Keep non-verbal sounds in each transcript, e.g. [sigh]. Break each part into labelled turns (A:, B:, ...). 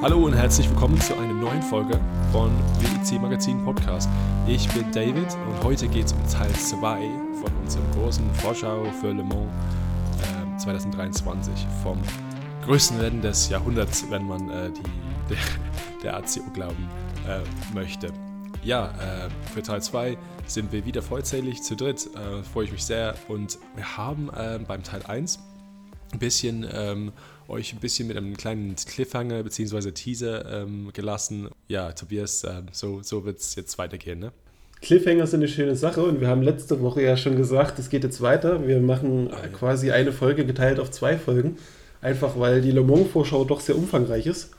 A: Hallo und herzlich willkommen zu einer neuen Folge von WIC Magazin Podcast. Ich bin David und heute geht es um Teil 2 von unserem großen Vorschau für Le Mans äh, 2023 vom größten Rennen des Jahrhunderts, wenn man äh, die, [laughs] der, der ACO glauben äh, möchte. Ja, äh, für Teil 2 sind wir wieder vollzählig zu dritt, äh, freue ich mich sehr und wir haben äh, beim Teil 1 ein bisschen ähm, euch ein bisschen mit einem kleinen Cliffhanger bzw. Teaser ähm, gelassen. Ja, Tobias, äh, so, so wird es jetzt weitergehen, ne?
B: Cliffhanger sind eine schöne Sache und wir haben letzte Woche ja schon gesagt, es geht jetzt weiter. Wir machen
A: Ah, ja.
B: quasi eine Folge geteilt auf zwei Folgen. Einfach weil die Le Mans-Vorschau doch sehr umfangreich ist.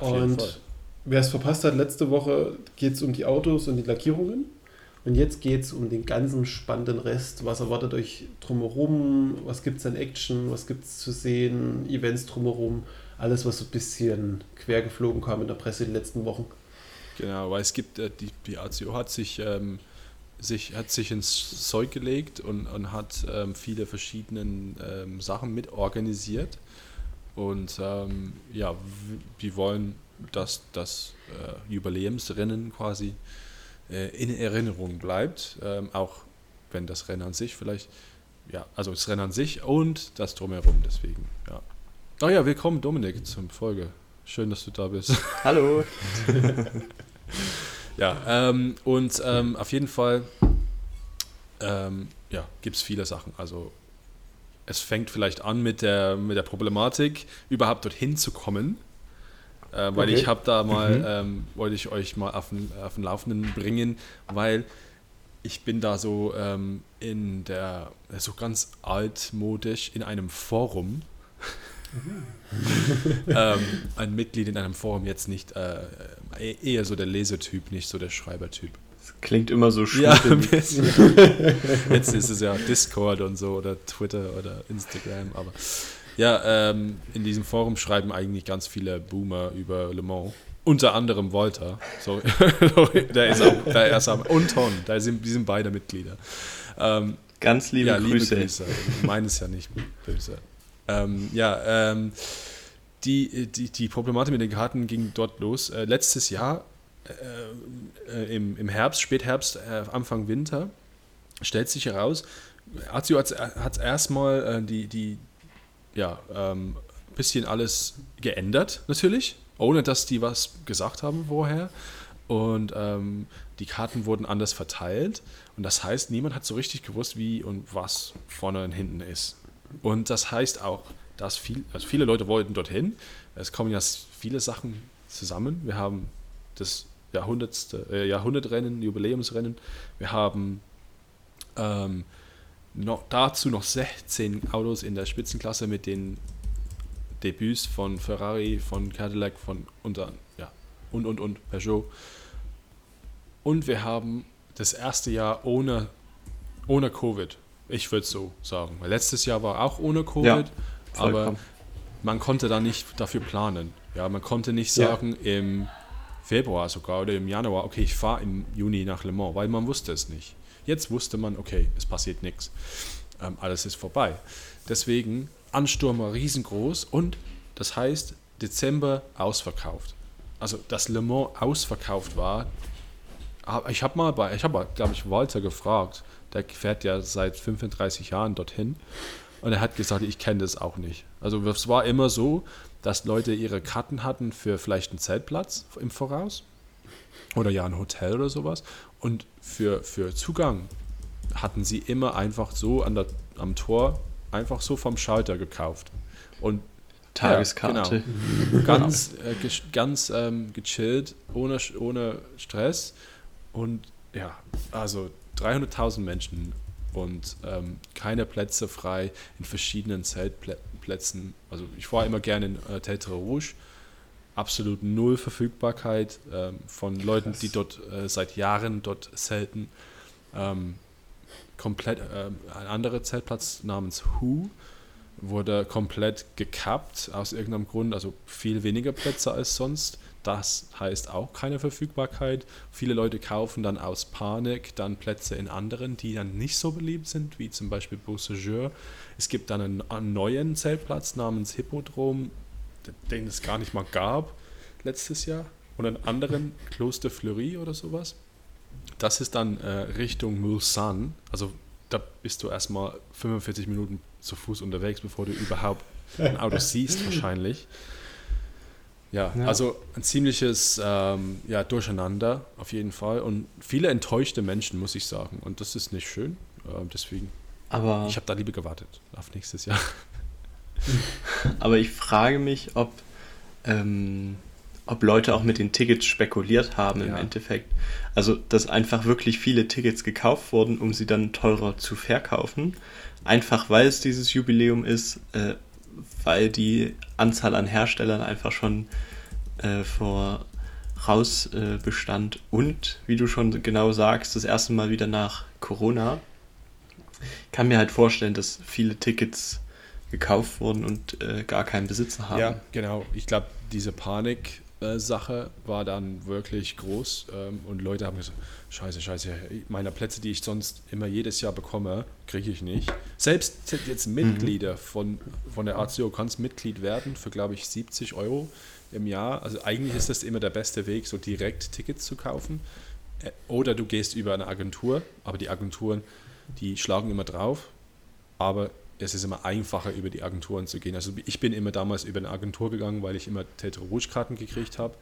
B: Und wer es verpasst hat, letzte Woche geht es um die Autos und die Lackierungen. Und jetzt geht es um den ganzen spannenden Rest. Was erwartet euch drumherum? Was gibt es an Action? Was gibt es zu sehen? Events drumherum? Alles, was so ein bisschen quer geflogen kam in der Presse die letzten Wochen.
A: Genau, weil es gibt, äh, die, die ACO hat sich, ähm, sich, hat sich ins Zeug gelegt und, und hat ähm, viele verschiedene ähm, Sachen mit organisiert. Und ähm, ja, w- die wollen, dass das äh, Jubiläumsrennen quasi in Erinnerung bleibt. Ähm, auch wenn das Rennen an sich vielleicht, ja, also das Rennen an sich und das Drumherum, deswegen, ja. Oh ja, willkommen Dominik zum Folge. Schön, dass du da bist. [laughs]
C: Hallo. [laughs]
A: Ja, ähm, und ähm, auf jeden Fall ähm, ja, gibt es viele Sachen. Also es fängt vielleicht an mit der, mit der Problematik, überhaupt dorthin zu kommen. Äh, weil
B: Okay.
A: ich habe da mal,
B: Mhm.
A: ähm, wollte ich euch mal auf den, auf den Laufenden bringen, weil ich bin da so ähm, in der, so ganz altmodisch in einem Forum. [laughs] [laughs] ähm, ein Mitglied in einem Forum, jetzt nicht, äh, äh, eher so der Lesetyp, nicht so der Schreibertyp.
C: Das klingt immer so
A: Ja, ein bisschen. [laughs] jetzt ist es ja Discord und so oder Twitter oder Instagram, aber ja, ähm, in diesem Forum schreiben eigentlich ganz viele Boomer über Le Mans. Unter anderem Walter, [laughs] sorry, der ist auch, der ist auch, und Ton, da sind, die sind beide Mitglieder. Ähm,
C: Ganz liebe
A: ja,
C: Grüße.
A: liebe Grüße. Meines ja nicht böse. Ähm, ja, ähm, die, die, die Problematik mit den Karten ging dort los. Äh, letztes Jahr, äh, äh, im, im Herbst, Spätherbst, äh, Anfang Winter, stellt sich heraus, Azio hat, hat erstmal äh, die, die, ja, ähm, bisschen alles geändert, natürlich, ohne dass die was gesagt haben vorher. Und ähm, die Karten wurden anders verteilt. Und das heißt, niemand hat so richtig gewusst, wie und was vorne und hinten ist. Und das heißt auch, dass viel, also viele Leute wollten dorthin. Es kommen ja viele Sachen zusammen. Wir haben das Jahrhundertste, äh, Jahrhundertrennen, Jubiläumsrennen. Wir haben ähm, noch, dazu noch 16 Autos in der Spitzenklasse mit den Debüts von Ferrari, von Cadillac, von unter, ja, und und und Peugeot. Und wir haben das erste Jahr ohne, ohne Covid. Ich würde so sagen. Weil letztes Jahr war auch ohne Covid,
C: Ja,
A: aber man konnte da nicht dafür planen. Ja, man konnte nicht
B: Ja.
A: sagen im Februar sogar oder im Januar, okay, ich fahre im Juni nach Le Mans, weil man wusste es nicht. Jetzt wusste man, okay, es passiert nichts. Ähm, alles ist vorbei. Deswegen Ansturm war riesengroß und das heißt Dezember ausverkauft. Also dass Le Mans ausverkauft war, aber ich habe mal bei, ich habe, glaube ich, Walter gefragt, der fährt ja seit 35 Jahren dorthin und er hat gesagt, ich kenne das auch nicht. Also es war immer so, dass Leute ihre Karten hatten für vielleicht einen Zeltplatz im Voraus oder ja ein Hotel oder sowas und für, für Zugang hatten sie immer einfach so an der, am Tor einfach so vom Schalter gekauft. Und
C: Tageskarte.
A: Ja, genau. ganz äh, ganz ähm, gechillt, ohne, ohne Stress. Und ja, also 300.000 Menschen und ähm, keine Plätze frei in verschiedenen Zeltplätzen. Also ich war immer gerne in äh, Tetre Rouge. Absolut null Verfügbarkeit ähm, von Leuten,
B: Krass.
A: die dort äh, seit Jahren dort zelten. Ähm, komplett ähm, ein anderer Zeltplatz namens Who wurde komplett gekappt aus irgendeinem Grund, also viel weniger Plätze als sonst. Das heißt auch keine Verfügbarkeit. Viele Leute kaufen dann aus Panik dann Plätze in anderen, die dann nicht so beliebt sind, wie zum Beispiel Beausejour. Es gibt dann einen, einen neuen Zeltplatz namens Hippodrom, den es gar nicht mal gab. letztes Jahr und einen anderen Kloster Fleury oder sowas. Das ist dann äh, Richtung Mulsanne. Also da bist du erstmal 45 Minuten zu Fuß unterwegs, bevor du überhaupt ein Auto [laughs] siehst, wahrscheinlich. Ja, ja, also ein ziemliches ähm, ja, Durcheinander auf jeden Fall und viele enttäuschte Menschen, muss ich sagen. Und das ist nicht schön. Äh, deswegen.
C: Aber
A: ich habe da lieber gewartet auf nächstes Jahr. [laughs]
C: Aber ich frage mich, ob, ähm, ob Leute auch mit den Tickets spekuliert haben ja. im Endeffekt. Also, dass einfach wirklich viele Tickets gekauft wurden, um sie dann teurer zu verkaufen. Einfach weil es dieses Jubiläum ist, äh, weil die Anzahl an Herstellern einfach schon äh, voraus äh, bestand und, wie du schon genau sagst, das erste Mal wieder nach Corona. Ich kann mir halt vorstellen, dass viele Tickets gekauft wurden und äh, gar keinen Besitzer haben. Ja,
A: genau. Ich glaube, diese Panik-Sache war dann wirklich groß ähm, und Leute haben gesagt, scheiße, scheiße, meine Plätze, die ich sonst immer jedes Jahr bekomme, kriege ich nicht. Selbst jetzt Mitglieder mhm. von, von der ACO kannst Mitglied werden für, glaube ich, 70 Euro im Jahr. Also eigentlich ist das immer der beste Weg, so direkt Tickets zu kaufen. Äh, oder du gehst über eine Agentur, aber die Agenturen, die schlagen immer drauf. Aber es ist immer einfacher, über die Agenturen zu gehen. Also ich bin immer damals über eine Agentur gegangen, weil ich immer Tetro Rouge Karten gekriegt habe.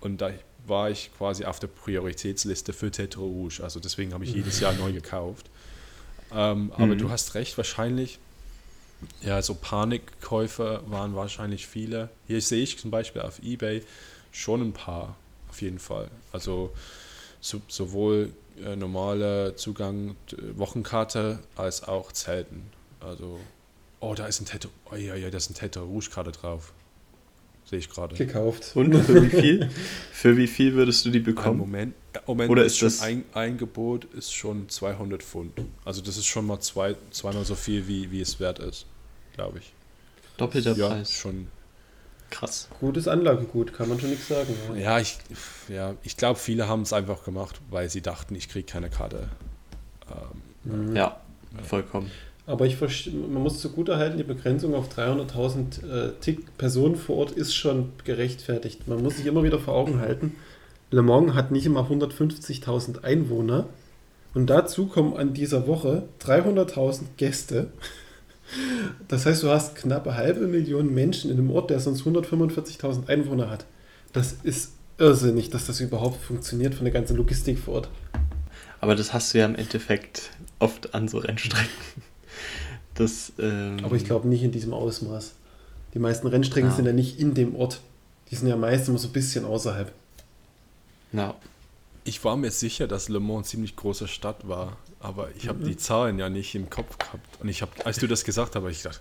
A: Und da war ich quasi auf der Prioritätsliste für Tetro Rouge. Also deswegen habe ich jedes Jahr neu gekauft. Ähm, aber mhm. du hast recht, wahrscheinlich, ja, so Panikkäufer waren wahrscheinlich viele. Hier sehe ich zum Beispiel auf Ebay schon ein paar, auf jeden Fall. Also so, sowohl äh, normale Zugang, Wochenkarte als auch Zelten. Also, oh, da ist ein Tattoo. Oh ja, ja, da ist ein Tattoo Rouge gerade drauf. Sehe ich gerade.
B: Gekauft.
C: Und für wie viel? für wie viel würdest du die bekommen?
A: Moment, Moment
C: Oder ist, ist das
A: ein, ein Gebot ist schon 200 Pfund. Also das ist schon mal zwei, zweimal so viel, wie, wie es wert ist, glaube ich.
C: Doppelter
A: ja,
C: Preis.
A: schon
B: krass. Gutes Anlagegut, kann man schon nichts sagen.
A: Ja, ja ich, ja, ich glaube, viele haben es einfach gemacht, weil sie dachten, ich kriege keine Karte.
C: Ähm, ja, ja, vollkommen.
B: Aber ich man muss zugutehalten, die Begrenzung auf 300.000 äh, Personen vor Ort ist schon gerechtfertigt. Man muss sich immer wieder vor Augen halten, Le Mans hat nicht immer 150.000 Einwohner und dazu kommen an dieser Woche 300.000 Gäste. [laughs] Das heißt, du hast knappe halbe Million Menschen in einem Ort, der sonst 145.000 Einwohner hat. Das ist irrsinnig, dass das überhaupt funktioniert von der ganzen Logistik vor Ort.
C: Aber das hast du ja im Endeffekt oft an so Rennstrecken. Das, ähm
B: Aber ich glaube nicht in diesem Ausmaß. Die meisten Rennstrecken ja. sind ja nicht in dem Ort. Die sind ja meist immer so ein bisschen außerhalb.
A: Ja. Ich war mir sicher, dass Le Mans eine ziemlich große Stadt war, aber ich habe mhm. die Zahlen ja nicht im Kopf gehabt. Und ich habe, als du das gesagt hast, habe ich gedacht,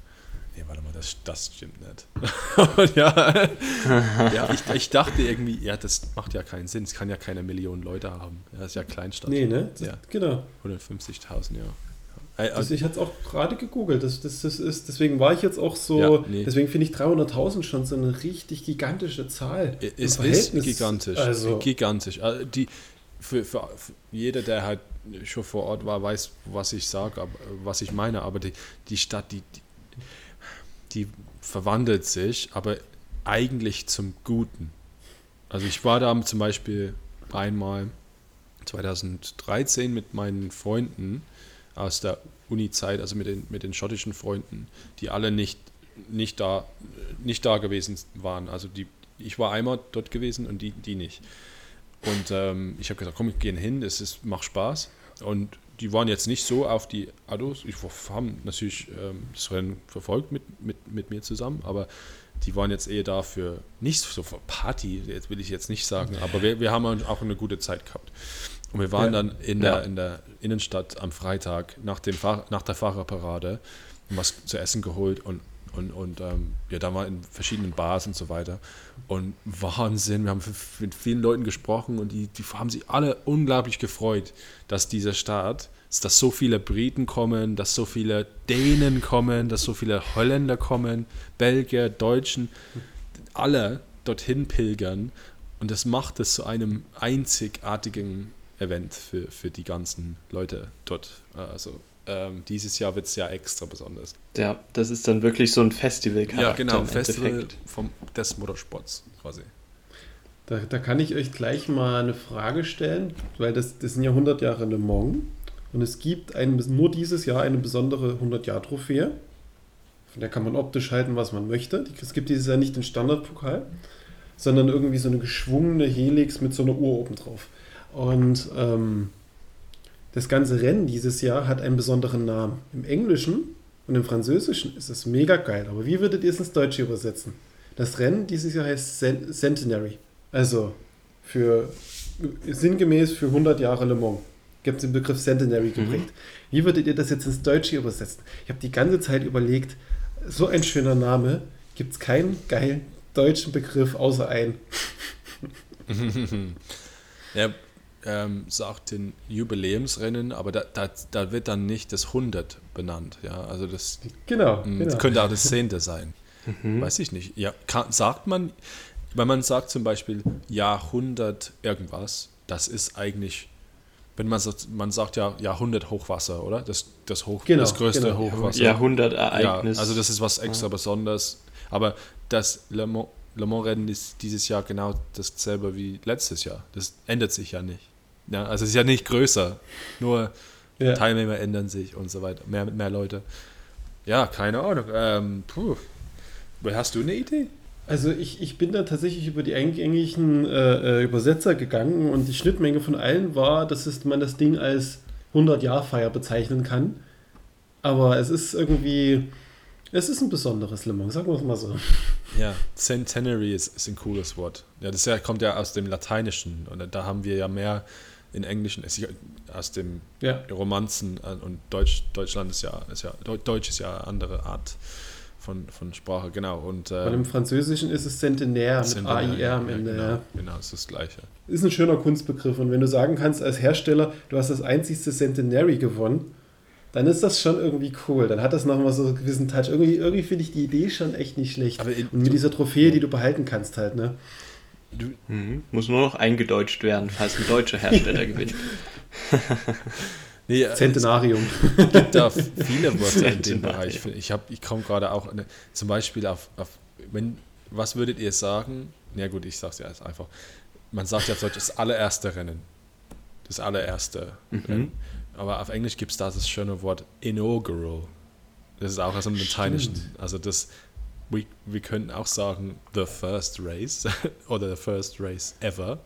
A: nee, warte mal, das, das stimmt nicht. [laughs] ja, ja ich, ich, dachte irgendwie, ja, das macht ja keinen Sinn. Es kann ja keine Millionen Leute haben. Ja, das ist ja Kleinstadt.
B: Nee, ne?
A: ja.
B: Genau.
A: 150.000, ja.
B: Also ich hatte es auch gerade gegoogelt. Das, das, das ist, deswegen war ich jetzt auch so. Ja, nee. Deswegen finde ich 300.000 schon so eine richtig gigantische Zahl.
A: Es ist gigantisch. Also. Gigantisch. Also die, für, für, für, jeder, der halt schon vor Ort war, weiß, was ich sage, was ich meine. Aber die, die Stadt, die, die, die verwandelt sich, aber eigentlich zum Guten. Also ich war da zum Beispiel einmal 2013 mit meinen Freunden aus der Uni-Zeit, also mit den, mit den schottischen Freunden, die alle nicht, nicht, da, nicht da gewesen waren. Also die, ich war einmal dort gewesen und die, die nicht. Und ähm, ich habe gesagt, komm, wir gehen hin, es macht Spaß. Und die waren jetzt nicht so auf die Autos. Ich haben natürlich ähm, das Rennen verfolgt mit, mit, mit mir zusammen, aber die waren jetzt eher dafür, nicht so für Party, jetzt will ich jetzt nicht sagen, aber wir, wir haben auch eine gute Zeit gehabt. Und wir waren ja. dann in der, ja. in der Innenstadt am Freitag nach, dem Fahr nach der Fahrerparade und was zu essen geholt und, und, und ähm, ja, da war in verschiedenen Bars und so weiter. Und Wahnsinn, wir haben mit vielen Leuten gesprochen und die, die haben sich alle unglaublich gefreut, dass dieser Staat, dass so viele Briten kommen, dass so viele Dänen kommen, dass so viele Holländer kommen, Belgier, Deutschen, alle dorthin pilgern. Und das macht es zu einem einzigartigen Event für, für die ganzen Leute dort. Also ähm, dieses Jahr wird es ja extra besonders.
C: Ja, das ist dann wirklich so ein Festival.
A: Ja, genau, ein Festival vom, des Motorsports quasi.
B: Da, da kann ich euch gleich mal eine Frage stellen, weil das, das sind ja 100 Jahre Le Mans und es gibt ein, nur dieses Jahr eine besondere 100-Jahr-Trophäe. Von der kann man optisch halten, was man möchte. Es gibt dieses Jahr nicht den Standardpokal, sondern irgendwie so eine geschwungene Helix mit so einer Uhr oben drauf. Und ähm, das ganze Rennen dieses Jahr hat einen besonderen Namen. Im Englischen und im Französischen ist es mega geil. Aber wie würdet ihr es ins Deutsche übersetzen? Das Rennen dieses Jahr heißt Centenary. Also für sinngemäß für 100 Jahre Le Mans. Gibt es den Begriff Centenary geprägt. Mhm. Wie würdet ihr das jetzt ins Deutsche übersetzen? Ich habe die ganze Zeit überlegt, so ein schöner Name, gibt es keinen geilen deutschen Begriff außer ein. [laughs]
A: ja, ähm, sagt den Jubiläumsrennen, aber da, da, da wird dann nicht das 100 benannt. Ja, also das,
B: genau,
A: mh,
B: genau.
A: könnte auch das 10. sein. [laughs] Mhm. Weiß ich nicht. Ja, kann, sagt man, wenn man sagt zum Beispiel Jahrhundert irgendwas, das ist eigentlich, wenn man sagt, man sagt ja Jahrhundert Hochwasser, oder? Das, das, Hoch,
B: genau,
A: das größte
B: genau.
A: Hochwasser.
C: Jahrhundertereignis.
A: Ja, also das ist was extra ja. Besonderes. Aber das Le Mans, Le Mans Rennen ist dieses Jahr genau dasselbe wie letztes Jahr. Das ändert sich ja nicht. Ja, also es ist ja nicht größer, nur ja. Teilnehmer ändern sich und so weiter, mehr, mehr Leute. Ja, keine Ahnung. Ähm, puh. Hast du eine Idee?
B: Also ich, ich bin da tatsächlich über die eingängigen äh, äh Übersetzer gegangen und die Schnittmenge von allen war, dass man das Ding als 100-Jahr-Feier bezeichnen kann. Aber es ist irgendwie, es ist ein besonderes Le Mans, sagen wir es mal so.
A: Ja, Centenary ist, ist ein cooles Wort. Ja, das ja, kommt ja aus dem Lateinischen und da haben wir ja mehr in Englischen, aus dem ja. Romanzen äh, und Deutsch, Deutschland ist ja, ist ja, Deutsch ist ja eine andere Art von, von Sprache, genau. Und,
B: äh, im Französischen ist es Centenaire mit AIR am Ende.
A: Ja, genau, genau, ist das Gleiche.
B: Ist ein schöner Kunstbegriff und wenn du sagen kannst als Hersteller, du hast das einzigste Centenary gewonnen, dann ist das schon irgendwie cool. Dann hat das nochmal so einen gewissen Touch. Irgendwie, irgendwie finde ich die Idee schon echt nicht schlecht. In, und mit dieser Trophäe, die du behalten kannst halt, ne?
C: Du, mhm. Muss nur noch eingedeutscht werden, falls ein deutscher Hersteller [laughs] gewinnt.
B: Nee, Centenarium.
A: Es gibt da viele [laughs] Wörter in dem Bereich. Ich, ich komme gerade auch eine, zum Beispiel auf, auf, wenn, was würdet ihr sagen? Na ja, gut, ich sage es ja einfach. Man sagt ja auf Deutsch das allererste Rennen. Das allererste mhm. Rennen. Aber auf Englisch gibt es da das schöne Wort inaugural. Das ist auch aus dem Lateinischen. Also das, wir, wir könnten auch sagen the first race [laughs] oder the first race ever.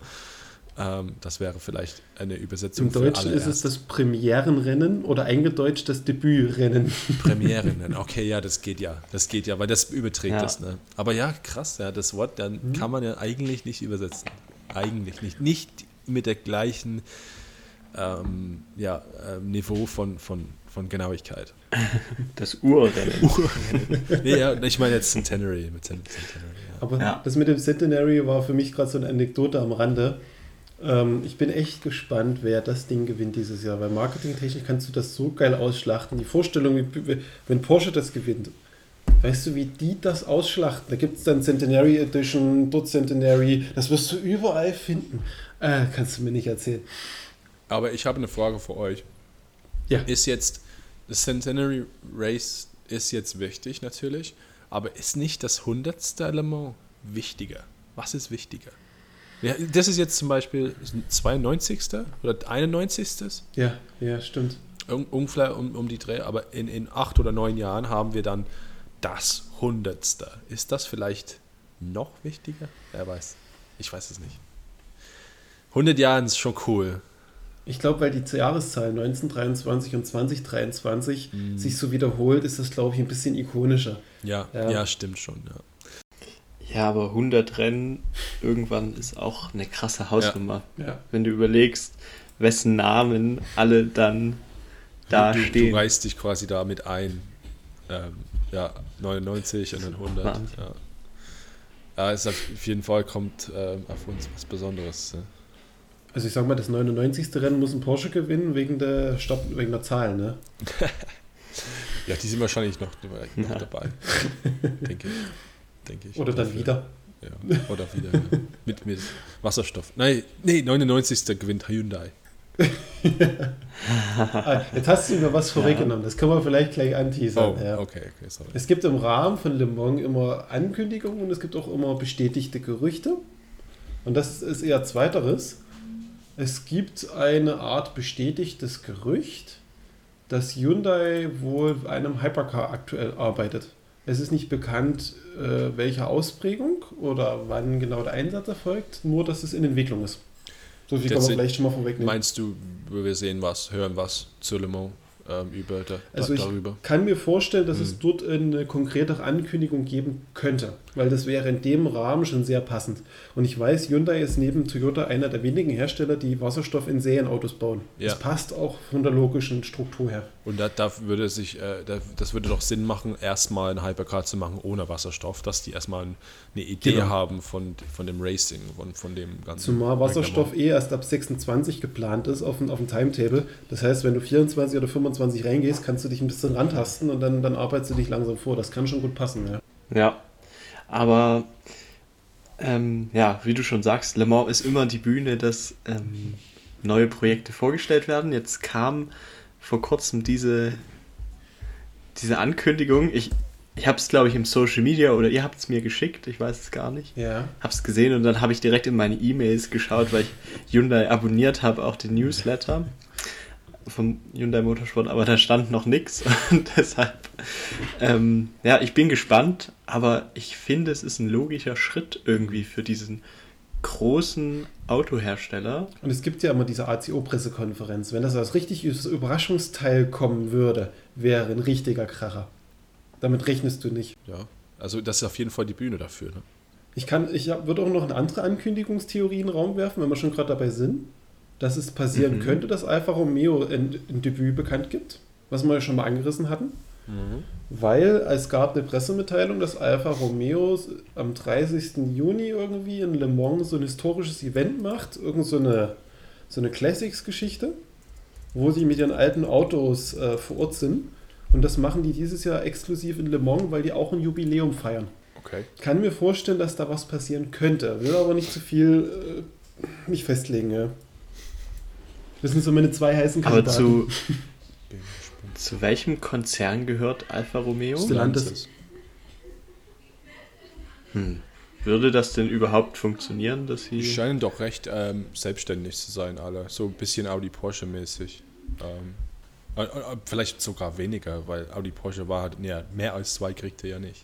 A: Ähm, das wäre vielleicht eine Übersetzung.
B: Im Deutschen ist es das Premierenrennen oder eingedeutscht das Debütrennen. [laughs]
A: Premierenrennen, okay, ja, das geht ja. Das geht ja, weil das überträgt ja. das. Ne? Aber ja, krass, ja, das Wort dann mhm. kann man ja eigentlich nicht übersetzen. Eigentlich nicht. Nicht mit der gleichen ähm, ja, ähm, Niveau von, von, von Genauigkeit. [laughs]
C: Das Urrennen. [laughs]
A: Nee, ja, ich meine jetzt Centenary. Mit Centenary
B: ja. Aber ja. das mit dem Centenary war für mich gerade so eine Anekdote am Rande. Ähm, ich bin echt gespannt, wer das Ding gewinnt dieses Jahr, weil marketingtechnisch kannst du das so geil ausschlachten. Die Vorstellung, wenn Porsche das gewinnt, weißt du, wie die das ausschlachten? Da gibt es dann Centenary Edition, dort Centenary, das wirst du überall finden. Äh, kannst du mir nicht erzählen.
A: Aber ich habe eine Frage für euch. Ja. Ist jetzt das Centenary Race ist jetzt wichtig natürlich, aber ist nicht das 100. Element wichtiger? Was ist wichtiger? Ja, das ist jetzt zum Beispiel 92. oder 91.
B: Ja, ja, stimmt.
A: Ungefähr um, um die Dreh, aber in, in acht oder neun Jahren haben wir dann das Hundertste. Ist das vielleicht noch wichtiger? Wer weiß. Ich weiß es nicht. 100 Jahre ist schon cool.
B: Ich glaube, weil die Jahreszahlen 1923 und 2023 mm. sich so wiederholt, ist das, glaube ich, ein bisschen ikonischer.
A: Ja, ja, ja stimmt schon. Ja.
C: Ja, aber 100 Rennen irgendwann ist auch eine krasse Hausnummer.
B: Ja. Ja.
C: Wenn du überlegst, wessen Namen alle dann da
A: du,
C: stehen.
A: Du reißt dich quasi damit ein. Ähm, ja, 99 und dann 100. Ja. ja, es auf jeden Fall kommt ähm, auf uns was Besonderes. Ne?
B: Also ich sag mal, das 99. Rennen muss ein Porsche gewinnen wegen der, Stopp, wegen der Zahl, ne? [laughs]
A: ja, die sind wahrscheinlich noch, noch dabei. [laughs] denke ich denke ich.
B: Oder dann dafür. wieder.
A: Ja, oder wieder. ja. mit, mit Wasserstoff. Nein, nee, 99. gewinnt Hyundai. [laughs]
B: Ah, jetzt hast du mir was vorweggenommen. Das können wir vielleicht gleich anteasern.
A: Oh, ja. okay, okay,
B: sorry. Es gibt im Rahmen von Le Mans immer Ankündigungen und es gibt auch immer bestätigte Gerüchte. Und das ist eher zweiteres. Es gibt eine Art bestätigtes Gerücht, dass Hyundai wohl einem Hypercar aktuell arbeitet. Es ist nicht bekannt, äh, welche Ausprägung oder wann genau der Einsatz erfolgt, nur dass es in Entwicklung ist.
A: So viel kann man vielleicht schon mal vorwegnehmen. Meinst du, wir sehen was, hören was zu Le Mans? ähm, über da,
B: also ich kann mir vorstellen, dass mhm. es dort eine konkretere Ankündigung geben könnte, weil das wäre in dem Rahmen schon sehr passend. Und ich weiß, Hyundai ist neben Toyota einer der wenigen Hersteller, die Wasserstoff in Serienautos bauen. Ja. Das passt auch von der logischen Struktur her.
A: Und da, da würde sich, äh, da, das würde doch Sinn machen, erstmal eine Hypercar zu machen ohne Wasserstoff, dass die erstmal eine Idee genau. haben von, von dem Racing, von, von dem
B: ganzen. Zumal Wasserstoff eh erst ab 26 geplant ist auf, auf dem Timetable. Das heißt, wenn du 24 oder 25 reingehst, kannst du dich ein bisschen rantasten und dann, dann arbeitest du dich langsam vor. Das kann schon gut passen, ja.
C: Ja, aber ähm, ja, wie du schon sagst, Le Mans ist immer die Bühne, dass ähm, neue Projekte vorgestellt werden. Jetzt kam vor kurzem diese, diese Ankündigung. Ich, ich habe es, glaube ich, im Social Media oder ihr habt es mir geschickt, ich weiß es gar nicht.
B: Ja.
C: Habe es gesehen und dann habe ich direkt in meine E-Mails geschaut, weil ich Hyundai abonniert habe, auch den Newsletter vom Hyundai Motorsport, aber da stand noch nichts [laughs] und deshalb, ähm, ja, ich bin gespannt, aber ich finde, es ist ein logischer Schritt irgendwie für diesen großen Autohersteller.
B: Und es gibt ja immer diese ACO-Pressekonferenz. Wenn das als richtiges Überraschungsteil kommen würde, wäre ein richtiger Kracher. Damit rechnest du nicht.
A: Ja, also das ist auf jeden Fall die Bühne dafür. Ne?
B: Ich, kann, ich würde auch noch eine andere Ankündigungstheorie in den Raum werfen, wenn wir schon gerade dabei sind dass es passieren mhm. könnte, dass Alfa Romeo ein, ein, Debüt bekannt gibt, was wir ja schon mal angerissen hatten. Mhm. Weil es gab eine Pressemitteilung, dass Alfa Romeo am 30. Juni irgendwie in Le Mans so ein historisches Event macht, irgend so eine, so eine Classics-Geschichte, wo sie mit ihren alten Autos äh, vor Ort sind. Und das machen die dieses Jahr exklusiv in Le Mans, weil die auch ein Jubiläum feiern.
A: Okay.
B: Ich kann mir vorstellen, dass da was passieren könnte. Will aber nicht zu viel äh, mich festlegen, ja. Das sind so meine zwei heißen
C: Kandidaten. Aber zu, zu welchem Konzern gehört Alfa Romeo?
B: Stellantis.
C: Hm. Würde das denn überhaupt funktionieren, dass sie.
A: Die scheinen doch recht ähm, selbstständig zu sein, alle. So ein bisschen Audi Porsche mäßig. Ähm, äh, äh, vielleicht sogar weniger, weil Audi Porsche war halt, ja, mehr als zwei kriegt er ja nicht.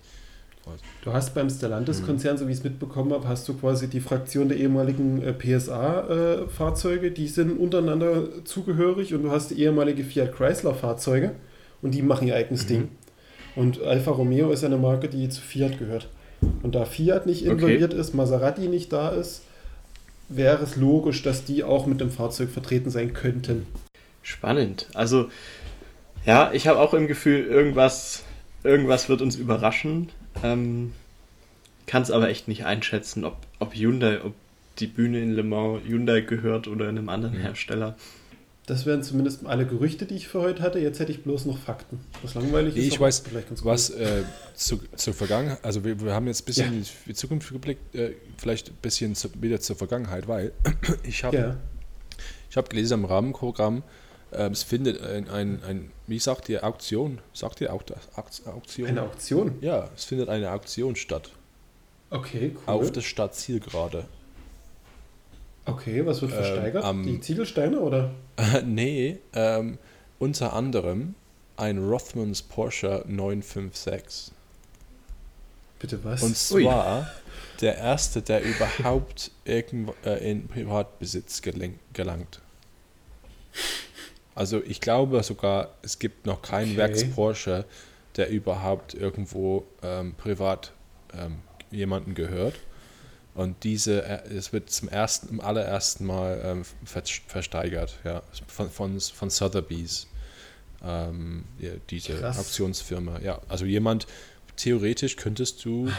B: Du hast beim Stellantis-Konzern, mhm. so wie ich es mitbekommen habe, hast du quasi die Fraktion der ehemaligen äh, PSA-Fahrzeuge, äh, die sind untereinander zugehörig und du hast die ehemalige Fiat Chrysler-Fahrzeuge und die machen ihr eigenes mhm. Ding. Und Alfa Romeo ist eine Marke, die zu Fiat gehört. Und da Fiat nicht involviert okay. ist, Maserati nicht da ist, wäre es logisch, dass die auch mit dem Fahrzeug vertreten sein könnten.
C: Spannend. Also, ja, ich habe auch im Gefühl, irgendwas, irgendwas wird uns überraschen. Ähm, Kann es aber echt nicht einschätzen, ob, ob Hyundai, ob die Bühne in Le Mans Hyundai gehört oder einem anderen mhm. Hersteller.
B: Das wären zumindest alle Gerüchte, die ich für heute hatte. Jetzt hätte ich bloß noch Fakten.
A: Was langweilig ist. Ich weiß, was äh, zu, zur Vergangenheit, also wir, wir, haben jetzt ein bisschen ja. in die Zukunft geblickt, äh, vielleicht ein bisschen zu, wieder zur Vergangenheit, weil [clears throat] ich habe ja. hab gelesen am Rahmenprogramm, äh, es findet ein, ein, ein, wie sagt ihr, Auktion? Sagt ihr auch das?
B: Auktion? Eine Auktion?
A: Ja, es findet eine Auktion statt.
B: Okay,
A: cool. Auf der Stadtziel gerade.
B: Okay, was wird ähm, versteigert? Ähm, Die Ziegelsteine oder? [laughs]
A: nee, ähm, unter anderem ein Rothmans Porsche 956.
B: Bitte was?
A: Und zwar Ui. der erste, der überhaupt irgendwo, äh, in Privatbesitz gelangt. Also ich glaube sogar, es gibt noch keinen okay. Werks-Porsche, der überhaupt irgendwo ähm, privat ähm, jemanden gehört. Und diese, äh, es wird zum ersten, im allerersten Mal ähm, versteigert, ja, von, von, von Sotheby's, ähm, ja, diese Krass. Auktionsfirma. Ja, also jemand, theoretisch könntest du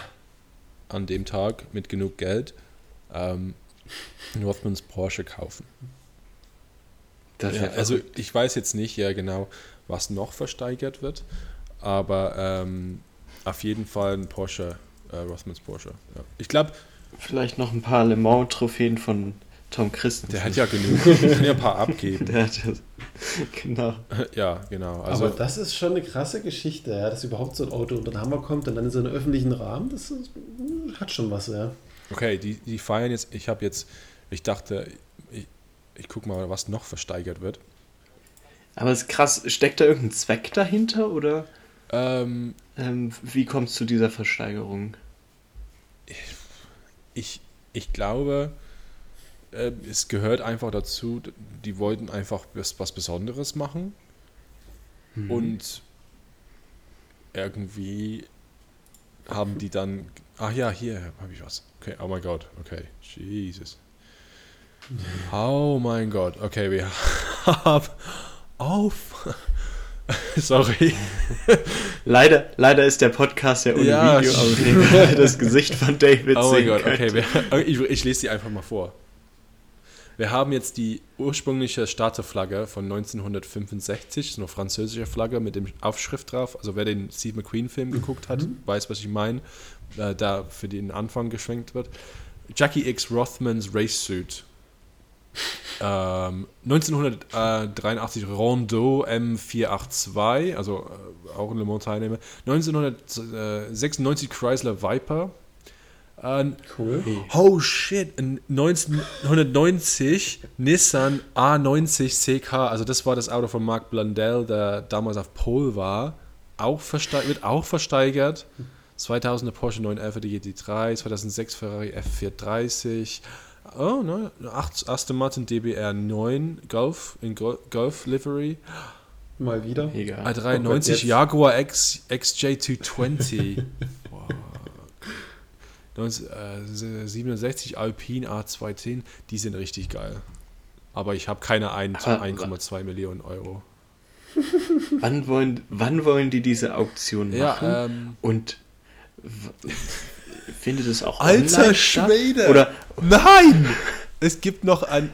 A: an dem Tag mit genug Geld ähm, Northmans Porsche kaufen. Ja, also ich weiß jetzt nicht ja genau, was noch versteigert wird, aber ähm, auf jeden Fall ein Porsche, äh, Rothmans Porsche. Ja. Ich glaube.
C: Vielleicht noch ein paar Le Mans-Trophäen von Tom Christen.
A: Der hat ja genug. Ich kann ja ein paar abgeben. [laughs] Der hat ja,
C: genau.
A: Ja, genau.
B: Also, aber das ist schon eine krasse Geschichte, ja, dass überhaupt so ein Auto unter den Hammer kommt und dann in so einem öffentlichen Rahmen, das ist, hat schon was, ja.
A: Okay, die, die feiern jetzt, ich habe jetzt, ich dachte, ich, ich gucke mal, was noch versteigert wird.
C: Aber es ist krass, steckt da irgendein Zweck dahinter oder
A: Ähm,
C: ähm, wie kommt es zu dieser Versteigerung?
A: ich, ich glaube, äh, es gehört einfach dazu, die wollten einfach was, was Besonderes machen
C: Mhm.
A: und irgendwie haben die dann, ach ja, hier habe ich was. Okay, oh mein Gott, okay, Jesus. Oh mein Gott, okay, wir haben auf. [laughs] Sorry.
C: Leider, leider ist der Podcast ja ohne
A: Ja,
C: Video, aber wir das Gesicht von David
A: Oh mein
C: sehen
A: Gott,
C: könnt.
A: okay, wir, ich, ich lese die einfach mal vor. Wir haben jetzt die ursprüngliche Starterflagge von 1965, das ist eine französische Flagge mit dem Aufschrift drauf. Also wer den Steve McQueen-Film geguckt hat, weiß, was ich meine. Äh, da für den Anfang geschwenkt wird. Jackie X. Rothmans Race Suit. Ähm, 1983 Rondeau M482, also äh, auch ein Le Mans Teilnehmer. 1996 Chrysler Viper. Äh,
B: Cool.
A: Oh shit, in 1990 Nissan A90 CK, also das war das Auto von Mark Blundell, der damals auf Pole war, auch versteigert, wird auch versteigert. 2000er Porsche 911 GT3, 2006 Ferrari F430, oh ne, acht- Aston Martin DBR 9 Golf in Gol- Golf Livery,
B: Mal wieder.
C: Egal.
A: A390
B: jetzt.
A: Jaguar X, XJ220. [laughs] wow. 19, äh, 67 Alpine A210, die sind richtig geil. Aber ich habe keine ein-
C: Aber-
A: 1,2 Millionen Euro. [laughs]
C: Wann wollen, wann wollen die diese Auktion machen?
A: Ja, ähm,
C: Und findet es auch
A: Alter
C: online statt?
A: Schwede!
C: Oder
A: Nein! [laughs] Es gibt noch ein.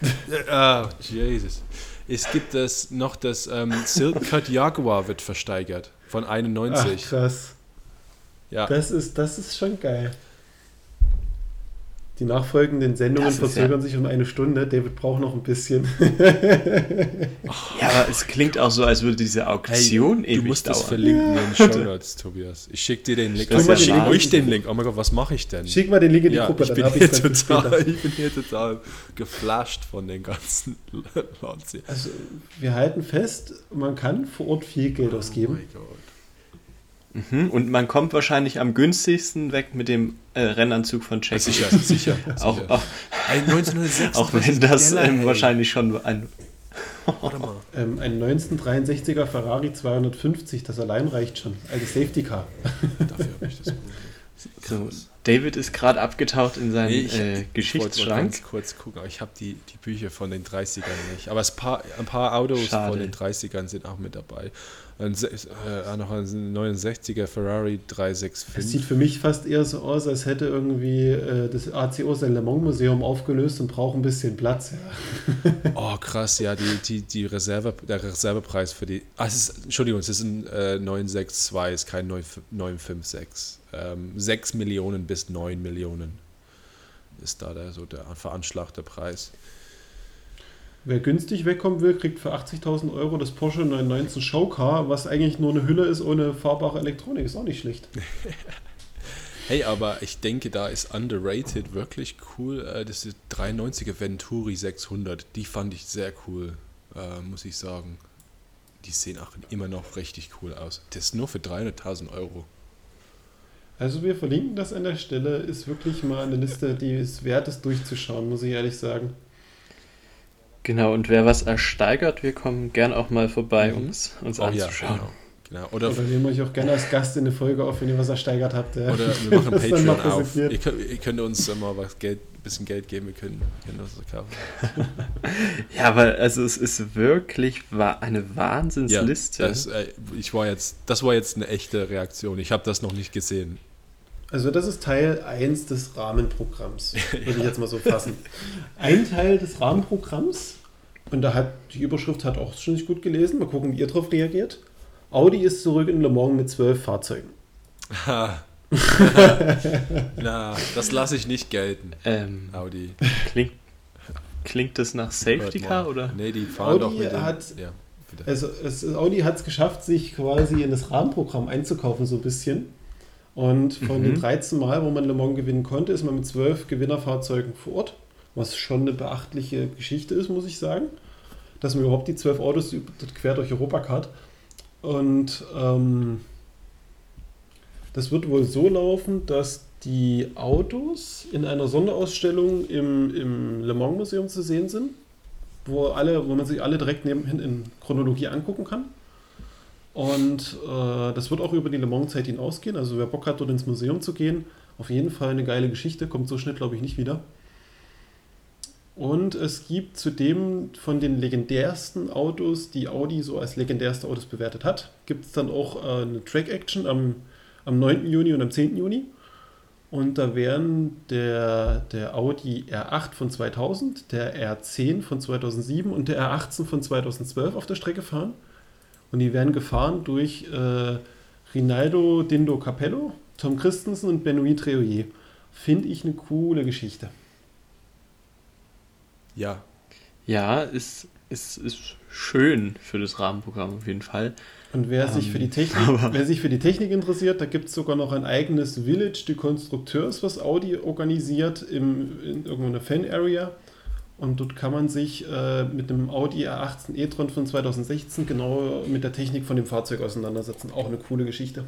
A: [laughs] Ah, Jesus. Es gibt das noch das ähm, Silk Cut Jaguar wird versteigert von
B: Ach,
A: 91.
B: krass.
A: ja.
B: Das ist, das ist schon geil. Die nachfolgenden Sendungen
C: Das
B: verzögern
C: ja-
B: sich um eine Stunde. David braucht noch ein bisschen. [laughs]
C: ja, aber es klingt auch so, als würde diese Auktion
A: Hey,
C: ewig
A: du musst das
C: dauern.
A: verlinken in den [laughs] Show Notes, Tobias. Ich schicke dir den Link.
C: Das ist
A: Also,
C: ja
A: ich schicke euch den Link. Oh mein Gott, was mache ich denn?
B: Schick mal den Link in die
A: ja,
B: Gruppe,
A: ich bin,
B: ich
A: hier total, ich bin hier total geflasht von den ganzen [laughs] Launch.
B: Also, wir halten fest, man kann vor Ort viel Geld
A: Oh
B: ausgeben.
A: mein Gott.
C: Mhm. Und man kommt wahrscheinich am günstigsten weg mit dem äh, Rennanzug von Jackie.
A: Sicher, sicher.
C: Auch, [laughs]
A: sicher.
C: auch,
A: Hey, 1906.
C: auch wenn das ähm, wahrscheinlich schon ein.
A: Warte mal. [laughs]
B: Ähm, ein 1963er Ferrari 250, das allein reicht schon. Also Safety Car.
A: Dafür habe ich das [laughs]
C: So, David ist gerade abgetaucht in seinen
A: Nee, ich-
C: äh,
A: Ich
C: Geschichtsschrank.
A: ganz kurz gucken, aber ich habe die, die Bücher von den 30ern nicht. Aber es paar, ein paar Autos
C: Schade.
A: von den 30ern sind auch mit dabei. Ein, äh, noch ein 69er Ferrari
B: Es
A: 365.
B: sieht für mich fast eher so aus, als hätte irgendwie äh, das ACO sein Le Mans Museum aufgelöst und braucht ein bisschen Platz. Ja. [laughs]
A: Oh, krass, ja, die, die, die Reserve, der Reservepreis für die. Ah, es ist, Entschuldigung, es ist ein äh, 962, es ist kein 9, 956. Ähm, 6 Millionen bis 9 Millionen ist da der, so der veranschlagte Preis.
B: Wer günstig wegkommen will, kriegt für 80.000 Euro das Porsche 919 Showcar, was eigentlich nur eine Hülle ist ohne fahrbare Elektronik. Ist auch nicht schlecht. [laughs]
A: Hey, aber ich denke, da ist underrated wirklich cool. Äh, das ist 93er Venturi 600. Die fand ich sehr cool, äh, muss ich sagen. Die sehen auch immer noch richtig cool aus. Das ist nur für 300.000 Euro.
B: Also wir verlinken das an der Stelle. Ist wirklich mal eine Liste, die es wert ist durchzuschauen, muss ich ehrlich sagen.
C: Genau, und wer was ersteigert, wir kommen gern auch mal vorbei,
A: Mhm.
C: um es uns
A: Oh ja,
C: anzuschauen.
A: genau. genau. Oder,
B: Oder nehmen wir euch auch gerne als Gast in eine Folge auf, wenn ihr was ersteigert habt. Ja.
A: oder wir machen [laughs] Patreon auf. Ihr könnt, ihr könnt uns mal was Geld, bisschen Geld geben, wir können, können das kaufen. [laughs]
C: Ja, aber also es ist wirklich eine
A: Ja,
C: Wahnsinnsliste.
A: das, äh, ich war jetzt, das war jetzt eine echte Reaktion. Ich habe das noch nicht gesehen.
B: Also das ist Teil 1 des Rahmenprogramms, [laughs] würde ich jetzt mal so fassen. Ein Teil des Rahmenprogramms, und da hat die Überschrift hat auch schon nicht gut gelesen, mal gucken, wie ihr darauf reagiert. Audi ist zurück in Le Mans mit zwölf Fahrzeugen.
A: Ha. [laughs] Na, das lasse ich nicht gelten.
C: ähm,
A: Audi.
C: klingt, klingt das nach Safety Car oder?
A: Nee, die fahren
B: Audi
A: doch mit dem,
B: hat-
A: ja.
B: Also es, Audi hat es geschafft, sich quasi in das Rahmenprogramm einzukaufen, so ein bisschen. Und von mhm. den 13 Mal, wo man Le Mans gewinnen konnte, ist man mit 12 Gewinnerfahrzeugen vor Ort, was schon eine beachtliche Geschichte ist, muss ich sagen. Dass man überhaupt die 12 Autos quer durch Europa hat. Und ähm, das wird wohl so laufen, dass die Autos in einer Sonderausstellung im, im Le Mans Museum zu sehen sind, wo, alle, wo man sich alle direkt nebenhin in Chronologie angucken kann. Und äh, das wird auch über die Le Mans-Zeit hinausgehen. Also wer Bock hat, dort ins Museum zu gehen, auf jeden Fall eine geile Geschichte, kommt so schnell, glaube ich, nicht wieder. Und es gibt zudem von den legendärsten Autos, die Audi so als legendärste Autos bewertet hat, gibt es dann auch äh, eine Track-Action am, am 9. Juni und am 10. Juni. Und da werden der, der Audi R8 von 2000, der R10 von 2007 und der R18 von 2012 auf der Strecke fahren. Und die werden gefahren durch äh, Rinaldo Dindo Capello, Tom Christensen und Benoit Treoyer. Finde ich eine coole Geschichte.
C: Ja. Ja, ist, ist, ist schön für das Rahmenprogramm auf jeden Fall.
B: Und wer, um, sich für die ähm, Technik, wer sich für die Technik interessiert, da gibt es sogar noch ein eigenes Village de Konstrukteurs, was Audi organisiert im, in irgendeiner Fan-Area. Und dort kann man sich äh, mit dem Audi R18 e-tron von 2016 genau mit der Technik von dem Fahrzeug auseinandersetzen. Auch eine coole Geschichte.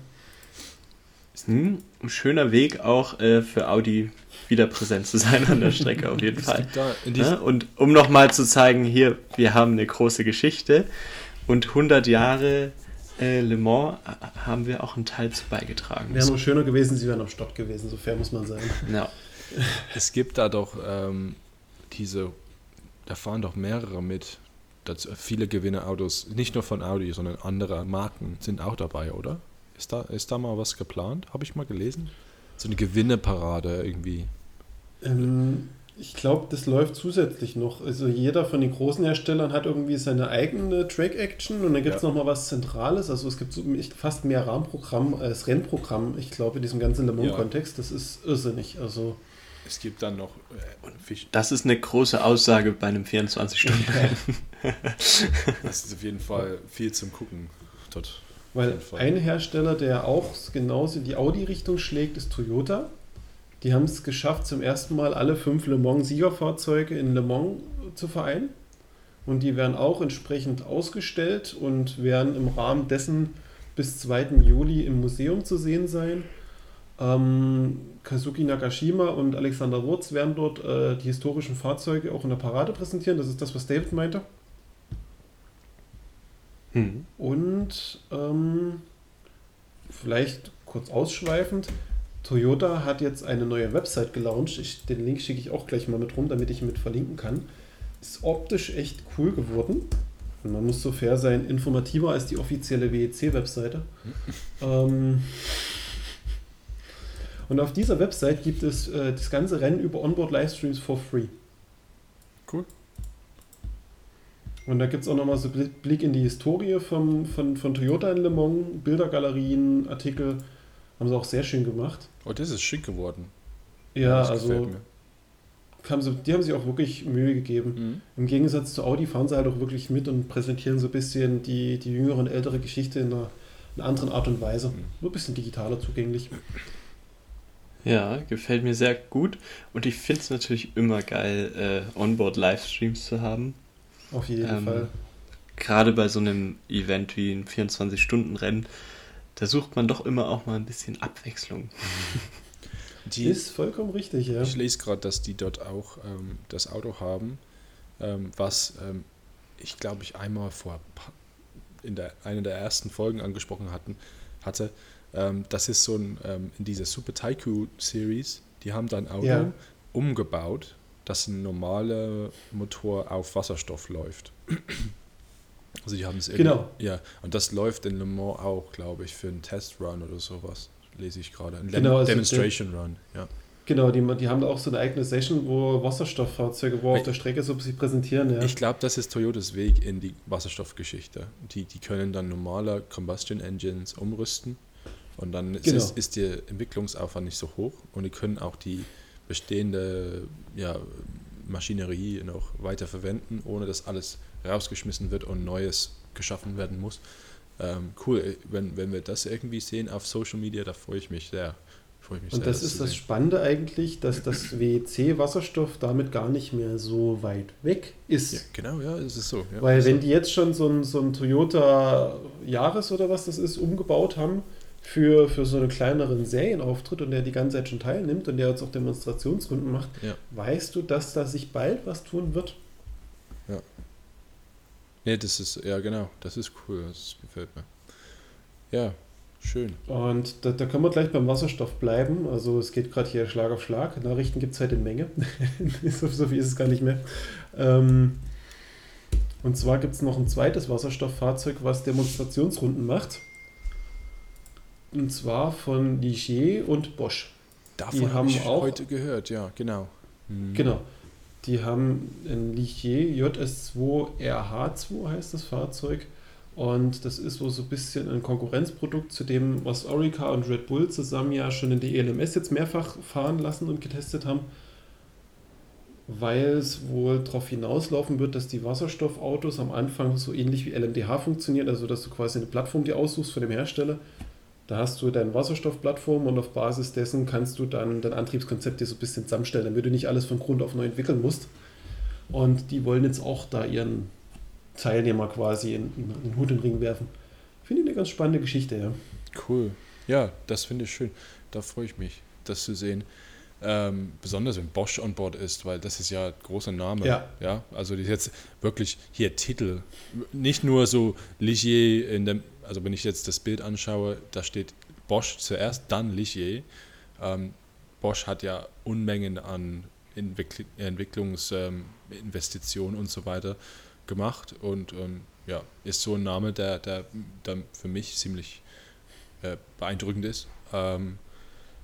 C: Ist ein schöner Weg auch äh, für Audi wieder präsent zu sein an der [laughs] Strecke auf jeden Fall. Ja, und um nochmal zu zeigen, hier, wir haben eine große Geschichte und 100 Jahre äh, Le Mans haben wir auch einen Teil zu beigetragen.
B: Wäre noch schöner gewesen, sie wären am Stopp gewesen, so fair muss man sein.
A: Ja. [laughs] Es gibt da doch ähm, diese, da fahren doch mehrere mit. Das, viele Gewinnerautos, nicht nur von Audi, sondern andere Marken sind auch dabei, oder? Ist da, ist da mal was geplant? Habe ich mal gelesen? So eine Gewinneparade irgendwie.
B: Ähm, ich glaube, das läuft zusätzlich noch. Also jeder von den großen Herstellern hat irgendwie seine eigene Track-Action und dann gibt es ja. nochmal was Zentrales. Also es gibt so fast mehr Rahmenprogramm als Rennprogramm, ich glaube, in diesem ganzen Le Mans-Kontext. Das ist irrsinnig. Also
A: es gibt dann noch
C: äh, Das ist eine große Aussage bei einem 24-Stunden-Rennen. [laughs]
A: das ist auf jeden Fall viel zum Gucken dort.
B: Weil ein Hersteller, der auch genauso in die Audi-Richtung schlägt, ist Toyota. Die haben es geschafft, zum ersten Mal alle fünf Le Mans-Siegerfahrzeuge in Le Mans zu vereinen. Und die werden auch entsprechend ausgestellt und werden im Rahmen dessen bis 2. Juli im Museum zu sehen sein. Ähm, Kazuki Nakashima und Alexander Wurz werden dort äh, die historischen Fahrzeuge auch in der Parade präsentieren. Das ist das, was David meinte. Mhm. Und ähm, vielleicht kurz ausschweifend, Toyota hat jetzt eine neue Website gelauncht. Ich, den Link schicke ich auch gleich mal mit rum, damit ich ihn mit verlinken kann. Ist optisch echt cool geworden. Und man muss so fair sein, informativer als die offizielle WEC-Webseite. ähm, und auf dieser Website gibt es äh, das ganze Rennen über Onboard-Livestreams for free. Cool. Und da gibt es auch nochmal so Blick in die Historie vom, von, von Toyota in Le Mans, Bildergalerien, Artikel. Haben sie auch sehr schön gemacht.
A: Oh, das ist schick geworden.
B: Ja, das also haben sie, die haben sich auch wirklich Mühe gegeben. Mhm. Im Gegensatz zu Audi fahren sie halt auch wirklich mit und präsentieren so ein bisschen die, die jüngere und ältere Geschichte in einer, in einer anderen Art und Weise. Mhm. Nur ein bisschen digitaler zugänglich.
C: Ja, gefällt mir sehr gut. Und ich finde es natürlich immer geil, äh, Onboard-Livestreams zu haben.
B: Auf jeden ähm, Fall.
C: Gerade bei so einem Event wie ein 24-Stunden-Rennen, da sucht man doch immer auch mal ein bisschen Abwechslung. [laughs]
B: Die, ist vollkommen richtig, ja.
A: Ich lese gerade, dass die dort auch ähm, das Auto haben, ähm, was ähm, ich glaube ich einmal vor in der einer der ersten Folgen angesprochen hatten, hatte. Ähm, das ist so ein ähm, in dieser Super Taiko Series, die haben dann Auto ja. umgebaut dass ein normaler Motor auf Wasserstoff läuft. Also die haben es
B: Genau.
A: Ja, und das läuft in Le Mans auch, glaube ich, für einen Testrun oder sowas. Lese ich gerade. Ein
B: genau,
A: also Demonstration der, Run, ja.
B: Genau, die, die haben da auch so eine eigene Session, wo Wasserstofffahrzeuge, wo auf der Strecke so sich präsentieren. Ja.
A: Ich glaube, das ist Toyotas Weg in die Wasserstoffgeschichte. Die, die können dann normale Combustion Engines umrüsten und dann genau. ist, ist der Entwicklungsaufwand nicht so hoch und die können auch die bestehende ja, Maschinerie noch weiter verwenden, ohne dass alles rausgeschmissen wird und Neues geschaffen werden muss. Ähm, cool, wenn, wenn wir das irgendwie sehen auf Social Media, da freue ich mich sehr. Freue ich mich
B: Und
A: sehr,
B: das ist das Spannende eigentlich, dass das WEC-Wasserstoff damit gar nicht mehr so weit weg ist.
A: Ja, genau, ja, es ist so. Ja,
B: Weil wenn
A: so.
B: die jetzt schon so ein, so ein Toyota Yaris oder was das ist, umgebaut haben für, für so einen kleineren Serienauftritt und der die ganze Zeit schon teilnimmt und der jetzt auch Demonstrationsrunden macht,
A: Ja.
B: weißt du, dass da sich bald was tun wird?
A: Nee, das ist, ja genau, das ist cool, das gefällt mir. Ja, schön.
B: Und da, da können wir gleich beim Wasserstoff bleiben. Also es geht gerade hier Schlag auf Schlag. Nachrichten gibt es halt in Menge. [laughs] so, so viel ist es gar nicht mehr. Ähm, und zwar gibt es noch ein zweites Wasserstofffahrzeug, was Demonstrationsrunden macht. Und zwar von Ligier und Bosch.
A: Davon
B: Die
A: habe
B: haben
A: ich
B: auch-
A: heute gehört, ja, genau. Mhm.
B: Genau. Die haben ein Ligier JS2 RH2 heißt das Fahrzeug. Und das ist wohl so ein bisschen ein Konkurrenzprodukt zu dem, was Orica und Red Bull zusammen ja schon in die ELMS jetzt mehrfach fahren lassen und getestet haben. Weil es wohl darauf hinauslaufen wird, dass die Wasserstoffautos am Anfang so ähnlich wie LMDH funktionieren, also dass du quasi eine Plattform dir aussuchst von dem Hersteller. Da hast du deine Wasserstoffplattform und auf Basis dessen kannst du dann dein Antriebskonzept dir so ein bisschen zusammenstellen, damit du nicht alles von Grund auf neu entwickeln musst. Und die wollen jetzt auch da ihren Teilnehmer quasi in, in den Hut in den Ring werfen. Finde ich eine ganz spannende Geschichte, ja.
A: Cool. Ja, das finde ich schön. Da freue ich mich, das zu sehen. Ähm, besonders wenn Bosch on Board ist, weil das ist ja ein großer Name.
B: Ja.
A: ja also die ist jetzt wirklich hier Titel. Nicht nur so Ligier in dem, also wenn ich jetzt das Bild anschaue, da steht Bosch zuerst, dann Ligier. Ähm, Bosch hat ja Unmengen an Entwickl Entwicklungsinvestitionen und so weiter gemacht und ähm, ja, ist so ein Name, der, der, der für mich ziemlich äh, beeindruckend ist. Ähm,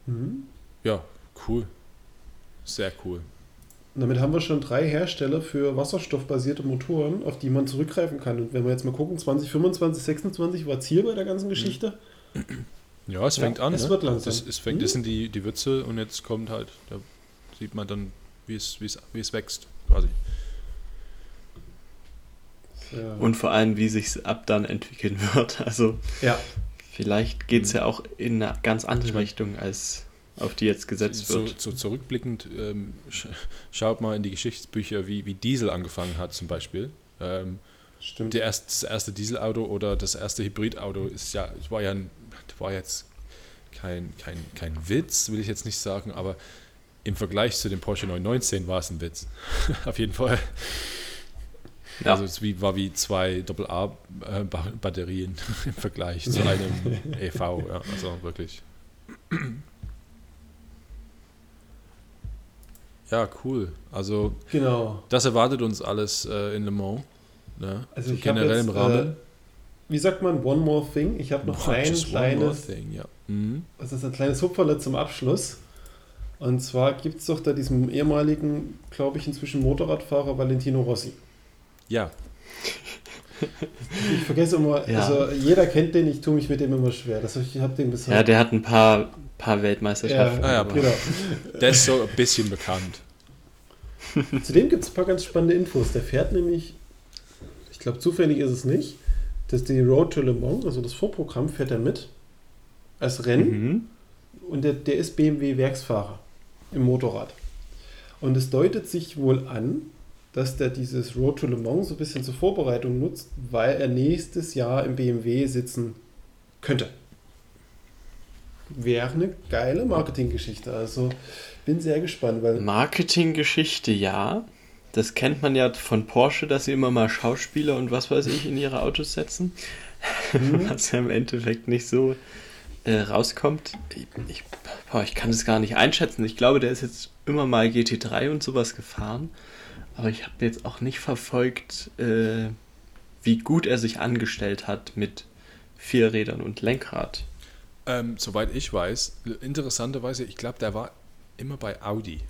B: Mhm.
A: ja, cool. Sehr cool.
B: Und damit haben wir schon drei Hersteller für wasserstoffbasierte Motoren, auf die man zurückgreifen kann. Und wenn wir jetzt mal gucken, 2025, 26 war Ziel bei der ganzen Geschichte.
A: Ja, es
B: Ja,
A: fängt an.
B: es
A: ne?
B: wird langsam.
A: Das, es fängt,
B: Mhm.
A: das sind die, die Würze und jetzt kommt halt, da sieht man dann, wie es, wie es, wie es wächst, quasi.
B: Ja.
C: Und vor allem, wie sich ab dann entwickeln [laughs] wird. Also
B: ja,
C: vielleicht geht es ja auch in eine ganz andere Richtung, als auf die jetzt gesetzt
A: So,
C: wird.
A: so zurückblickend, ähm, sch schaut mal in die Geschichtsbücher, wie, wie Diesel angefangen hat zum Beispiel. Ähm,
B: stimmt.
A: der erst, das erste Dieselauto oder das erste Hybridauto ist ja, es war ja war jetzt kein, kein, kein Witz, will ich jetzt nicht sagen, aber im Vergleich zu dem Porsche 919 war es ein Witz. [laughs] Auf jeden Fall.
C: Ja.
A: Also es wie, war wie zwei AA-Batterien [laughs] im Vergleich zu einem EV. Ja, also wirklich. Ja, cool. Also
B: Genau.
A: das erwartet uns alles äh, in Le Mans. Ne?
B: Also
A: so
B: ich
A: generell
B: jetzt,
A: im Rahmen.
B: Äh, wie sagt man, one more thing? Ich habe noch ein
A: Just one more
B: kleines,
A: thing, ja. Mhm.
B: das ist ein kleines Hupferle zum Abschluss. Und zwar gibt es doch da diesen ehemaligen, glaube ich, inzwischen Motorradfahrer Valentino Rossi.
A: Ja,
B: Ich vergesse immer,
C: Ja.
B: also jeder kennt den, ich tue mich mit dem immer schwer. Das, ich habe den bisher.
C: Ja, der hat ein paar, paar Weltmeisterschaften.
B: ja,
A: Ah, ja,
B: genau.
A: der ist so ein bisschen bekannt. [laughs]
B: Zudem gibt es ein paar ganz spannende Infos. Der fährt nämlich, ich glaube zufällig ist es nicht, dass die Road to Le Mans, also das Vorprogramm, fährt er mit als Rennen
C: Mhm.
B: und der, der ist BMW-Werksfahrer im Motorrad. Und es deutet sich wohl an, dass der dieses Road to Le Mans so ein bisschen zur Vorbereitung nutzt, weil er nächstes Jahr im BMW sitzen könnte. Wäre eine geile Marketinggeschichte. Also bin sehr gespannt, weil
C: Marketinggeschichte, ja. Das kennt man ja von Porsche, dass sie immer mal Schauspieler und was weiß ich in ihre Autos setzen.
B: Mhm. [laughs]
C: Was ja im Endeffekt nicht so äh, rauskommt. Ich, ich, boah, ich kann es gar nicht einschätzen. Ich glaube, der ist jetzt immer mal GT3 und sowas gefahren. Aber ich habe jetzt auch nicht verfolgt, äh, wie gut er sich angestellt hat mit vier Rädern und Lenkrad.
A: Ähm, soweit ich weiß, interessanterweise, ich glaube, der war immer bei Audi.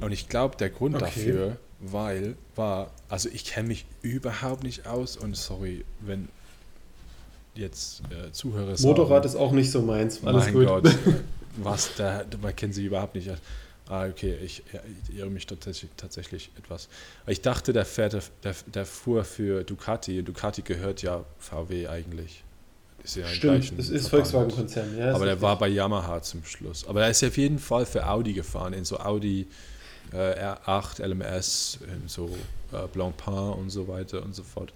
A: Und ich glaube, der Grund
B: Okay.
A: dafür, weil, war, also ich kenne mich überhaupt nicht aus und sorry, wenn jetzt äh, Zuhörer sagen,
B: Motorrad ist auch nicht so meins. Alles
A: mein
B: gut.
A: Gott, [laughs] was, da, man kennt sich überhaupt nicht aus. Ah, okay, ich, ich irre mich tatsächlich, tatsächlich etwas. Ich dachte, der, fährt, der, der fuhr für Ducati. Ducati gehört ja VW eigentlich.
B: Ist ja Stimmt, es ist Volkswagen-Konzern.
A: Ja, aber der richtig. war bei Yamaha zum Schluss. Aber er ist auf jeden Fall für Audi gefahren, in so Audi äh, R8, LMS, in so äh, Blancpain und so weiter und so fort.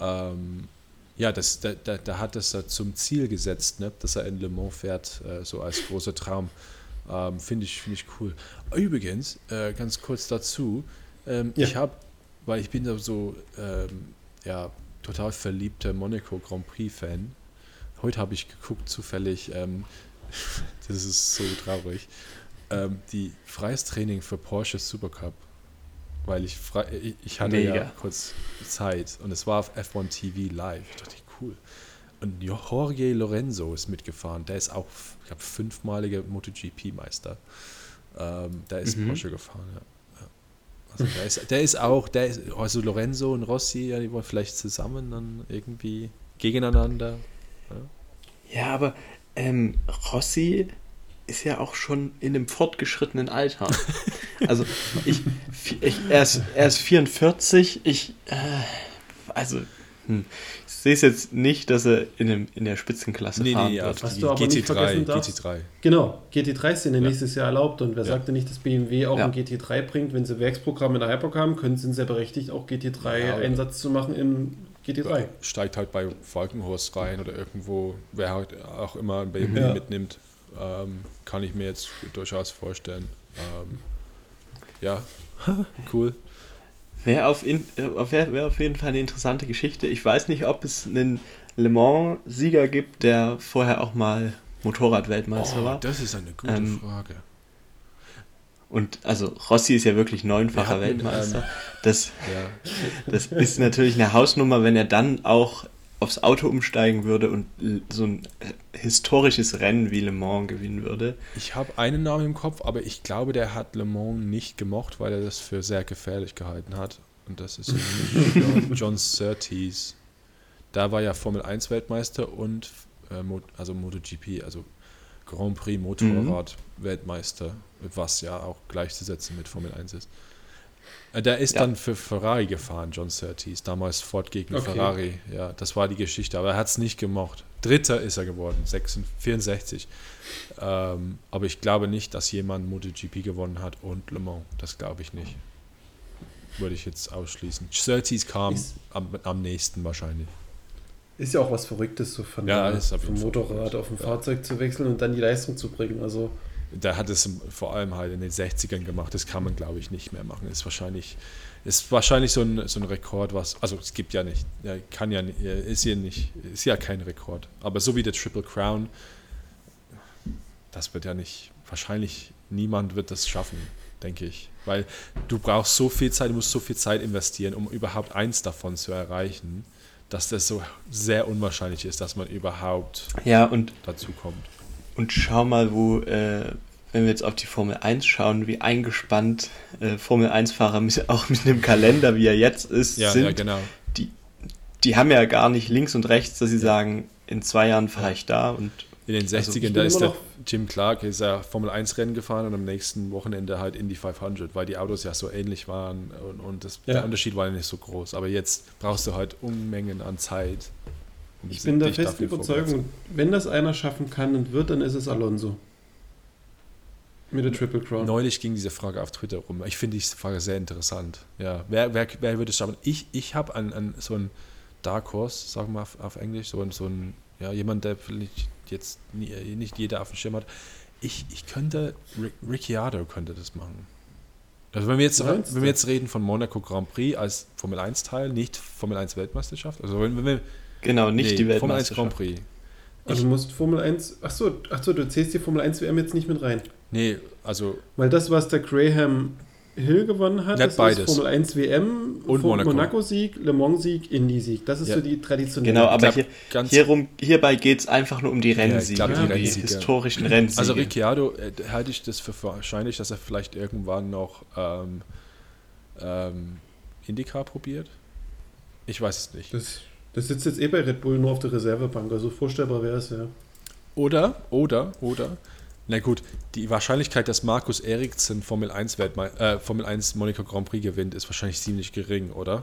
A: Ähm, ja, das, da, da, da, hat es zum Ziel gesetzt, ne, dass er in Le Mans fährt, äh, so als großer Traum. Ähm, Finde ich, find ich cool. Übrigens, äh, ganz kurz dazu, ähm, ja. ich habe, weil ich bin da so ähm, ja, total verliebter Monaco Grand Prix-Fan. Heute habe ich geguckt, zufällig, ähm, [laughs] das ist so traurig, ähm, die freies Training für Porsche Supercup. Weil ich, frei, ich hatte Mega. ja kurz Zeit und es war auf F1 TV live. Ich dachte, cool. Und Jorge Lorenzo ist mitgefahren. Der ist auch, ich glaube, fünfmaliger MotoGP-Meister. Ähm, der ist mhm. Porsche gefahren, ja. Also der ist, der ist auch, der ist, also Lorenzo und Rossi, ja, die wollen vielleicht zusammen dann irgendwie gegeneinander.
C: Ja, ja aber ähm, Rossi ist ja auch schon in einem fortgeschrittenen Alter. [laughs] Also ich, ich er, ist, er ist 44, ich, äh, also hm, sehe es jetzt nicht, dass er in, dem, in der Spitzenklasse nee, fahren nee, wird.
B: Was du aber GT3, nicht vergessen darfst, GT3. Genau, GT3 sind ja nächstes Jahr erlaubt und wer ja. sagte nicht, dass BMW auch ja. ein GT3 bringt, wenn sie Werksprogramm in der Hypercar haben, können sie sehr berechtigt, auch GT3-Einsatz zu machen im GT3.
A: Steigt halt bei Falkenhorst rein oder irgendwo, wer halt auch immer ein BMW ja. mitnimmt, ähm, kann ich mir jetzt durchaus vorstellen. Ähm, ja, [laughs] cool.
C: Wäre auf, in, äh, wär, wär auf jeden Fall eine interessante Geschichte. Ich weiß nicht, ob es einen Le Mans-Sieger gibt, der vorher auch mal Motorrad-Weltmeister oh, war.
A: Das ist eine gute ähm, Frage.
C: Und also Rossi ist ja wirklich neunfacher hatten, Weltmeister. Ähm, das, ja. das ist natürlich eine Hausnummer, wenn er dann auch aufs Auto umsteigen würde und so ein historisches Rennen wie Le Mans gewinnen würde.
A: Ich habe einen Namen im Kopf, aber ich glaube, der hat Le Mans nicht gemocht, weil er das für sehr gefährlich gehalten hat. Und das ist [laughs] John, John Surtees. Da war ja Formel 1 Weltmeister und äh, also MotoGP, also Grand Prix Motorrad mhm. Weltmeister, was ja auch gleichzusetzen mit Formel 1 ist. Äh, der ist ja. dann für Ferrari gefahren, John Surtees, damals Ford gegen okay. Ferrari. Ja, das war die Geschichte, aber er hat es nicht gemocht. Dritter ist er geworden, 64. Ähm, aber ich glaube nicht, dass jemand MotoGP gewonnen hat und Le Mans. Das glaube ich nicht. Würde ich jetzt ausschließen. Surtees kam am, am nächsten wahrscheinlich.
B: Ist ja auch was Verrücktes, so von ja, der, vom Motorrad auf ein ja. Fahrzeug zu wechseln und dann die Leistung zu bringen. Also
A: der hat es vor allem halt in den 60ern gemacht. Das kann man, glaube ich, nicht mehr machen. Ist wahrscheinlich, ist wahrscheinlich so ein, so ein Rekord, was, also es gibt ja nicht, kann ja, ist ja nicht, ist ja kein Rekord. Aber so wie der Triple Crown, das wird ja nicht, wahrscheinlich niemand wird das schaffen, denke ich. Weil du brauchst so viel Zeit, du musst so viel Zeit investieren, um überhaupt eins davon zu erreichen, dass das so sehr unwahrscheinlich ist, dass man überhaupt
C: ja, und
A: dazu kommt.
C: Und schau mal, wo, äh, wenn wir jetzt auf die Formel 1 schauen, wie eingespannt äh, Formel 1-Fahrer [laughs] auch mit einem Kalender, wie er jetzt ist,
A: ja,
C: sind.
A: Ja, genau.
C: Die, die haben ja gar nicht links und rechts, dass sie ja. sagen, in zwei Jahren fahre ich da und
A: in den 60ern, also da ist der Jim Clark, ist ja Formel 1 Rennen gefahren und am nächsten Wochenende halt Indy 500, weil die Autos ja so ähnlich waren und, und das, ja. der Unterschied war ja nicht so groß. Aber jetzt brauchst du halt Unmengen an Zeit,
B: ich bin der festen Überzeugung, wenn das einer schaffen kann und wird, dann ist es Alonso. Mit der Triple Crown.
A: Neulich ging diese Frage auf Twitter rum. Ich finde diese Frage sehr interessant. Ja, wer, wer, wer würde es schaffen? Ich, ich habe an, an so einen Dark Horse, sagen wir auf, auf Englisch, so, so ein, ja, jemand, der vielleicht jetzt nie, nicht jeder auf dem Schirm hat. Ich, ich könnte, Ricciardo könnte das machen. Also wenn wir jetzt, wenn wir jetzt reden von Monaco Grand Prix als Formel 1 Teil, nicht Formel 1 Weltmeisterschaft, also wenn, wenn wir
C: Genau, nicht nee, die Weltmeisterschaft.
A: Formel 1 Grand Prix.
B: Also du musst Formel 1, achso, achso, du zählst die Formel 1 WM jetzt nicht mit rein.
A: Nee, also.
B: Weil das, was der Graham Hill gewonnen hat,
A: das beides.
B: ist Formel 1 WM
A: und
B: Monaco-Sieg, Le Mans-Sieg, Indy-Sieg. Das ist ja. so die traditionelle.
C: Genau, aber hier, hierum, hierbei geht es einfach nur um die Rennsiege, ja, glaub, die, die historischen Rennsiege.
A: Also Ricciardo äh, halte ich das für wahrscheinlich, dass er vielleicht irgendwann noch ähm, ähm, IndyCar probiert. Ich weiß es nicht.
B: Das das sitzt jetzt eh bei Red Bull nur auf der Reservebank, also vorstellbar wäre es ja.
A: Oder, oder, oder Na gut, die Wahrscheinlichkeit, dass Markus Eriksen Formel 1, Weltme äh, Formel 1 Monaco Grand Prix gewinnt, ist wahrscheinlich ziemlich gering, oder?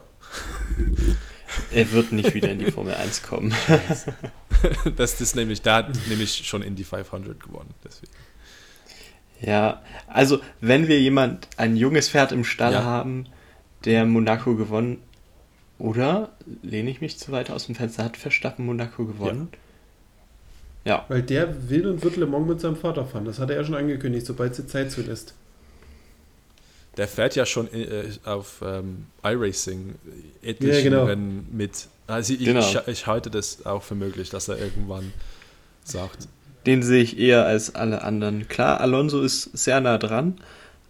C: Er wird nicht wieder in die Formel 1 kommen. [laughs]
A: das ist nämlich, da hat nämlich schon Indy 500 gewonnen. Deswegen.
C: Ja, also wenn wir jemand, ein junges Pferd im Stall ja. haben, der Monaco gewonnen, oder lehne ich mich zu weit aus dem Fenster, hat Verstappen Monaco gewonnen?
B: Ja. Ja. Weil der will und wird Le Mans mit seinem Vater fahren. Das hat er ja schon angekündigt, sobald sie Zeit zulässt.
A: Der fährt ja schon äh, auf ähm, iRacing etliche ja, genau. Rennen mit. Also ich, genau. ich, ich halte das auch für möglich, dass er irgendwann sagt,
C: den sehe ich eher als alle anderen. Klar, Alonso ist sehr nah dran,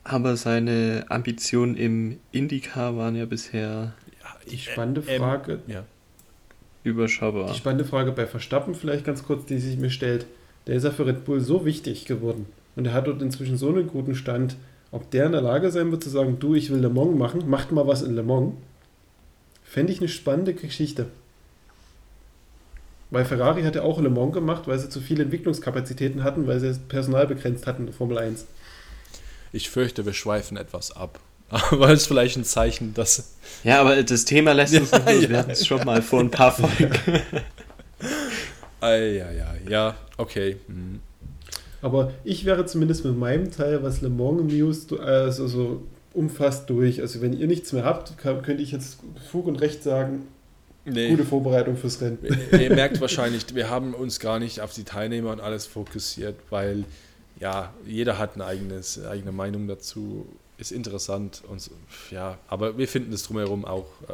C: aber seine Ambitionen im IndyCar waren ja bisher.
B: Ja, die spannende äh, Frage.
C: Ähm, ja. Überschaubar.
B: Die spannende Frage bei Verstappen, vielleicht ganz kurz, die sich mir stellt. Der ist ja für Red Bull so wichtig geworden. Und er hat dort inzwischen so einen guten Stand. Ob der in der Lage sein wird zu sagen, du, ich will Le Mans machen, macht mal was in Le Mans. Fände ich eine spannende Geschichte. Weil Ferrari hat ja auch Le Mans gemacht, weil sie zu viele Entwicklungskapazitäten hatten, weil sie das Personal begrenzt hatten in der Formel 1.
A: Ich fürchte, wir schweifen etwas ab. Aber es ist vielleicht ein Zeichen, dass.
C: Ja, aber das Thema lässt uns ja, nicht los. Wir hatten es schon mal vor ein paar Folgen.
A: ah, ja, ja, ja, okay. Hm.
B: Aber ich wäre zumindest mit meinem Teil, was Le Mans News also so umfasst, durch. Also, wenn ihr nichts mehr habt, könnte ich jetzt Fug und Recht sagen, Nee. Gute Vorbereitung fürs Rennen.
A: Ihr merkt wahrscheinlich, wir haben uns gar nicht auf die Teilnehmer und alles fokussiert, weil ja, jeder hat eine eigenes, eigene Meinung dazu. Ist interessant und ja, aber wir finden das drumherum auch, äh,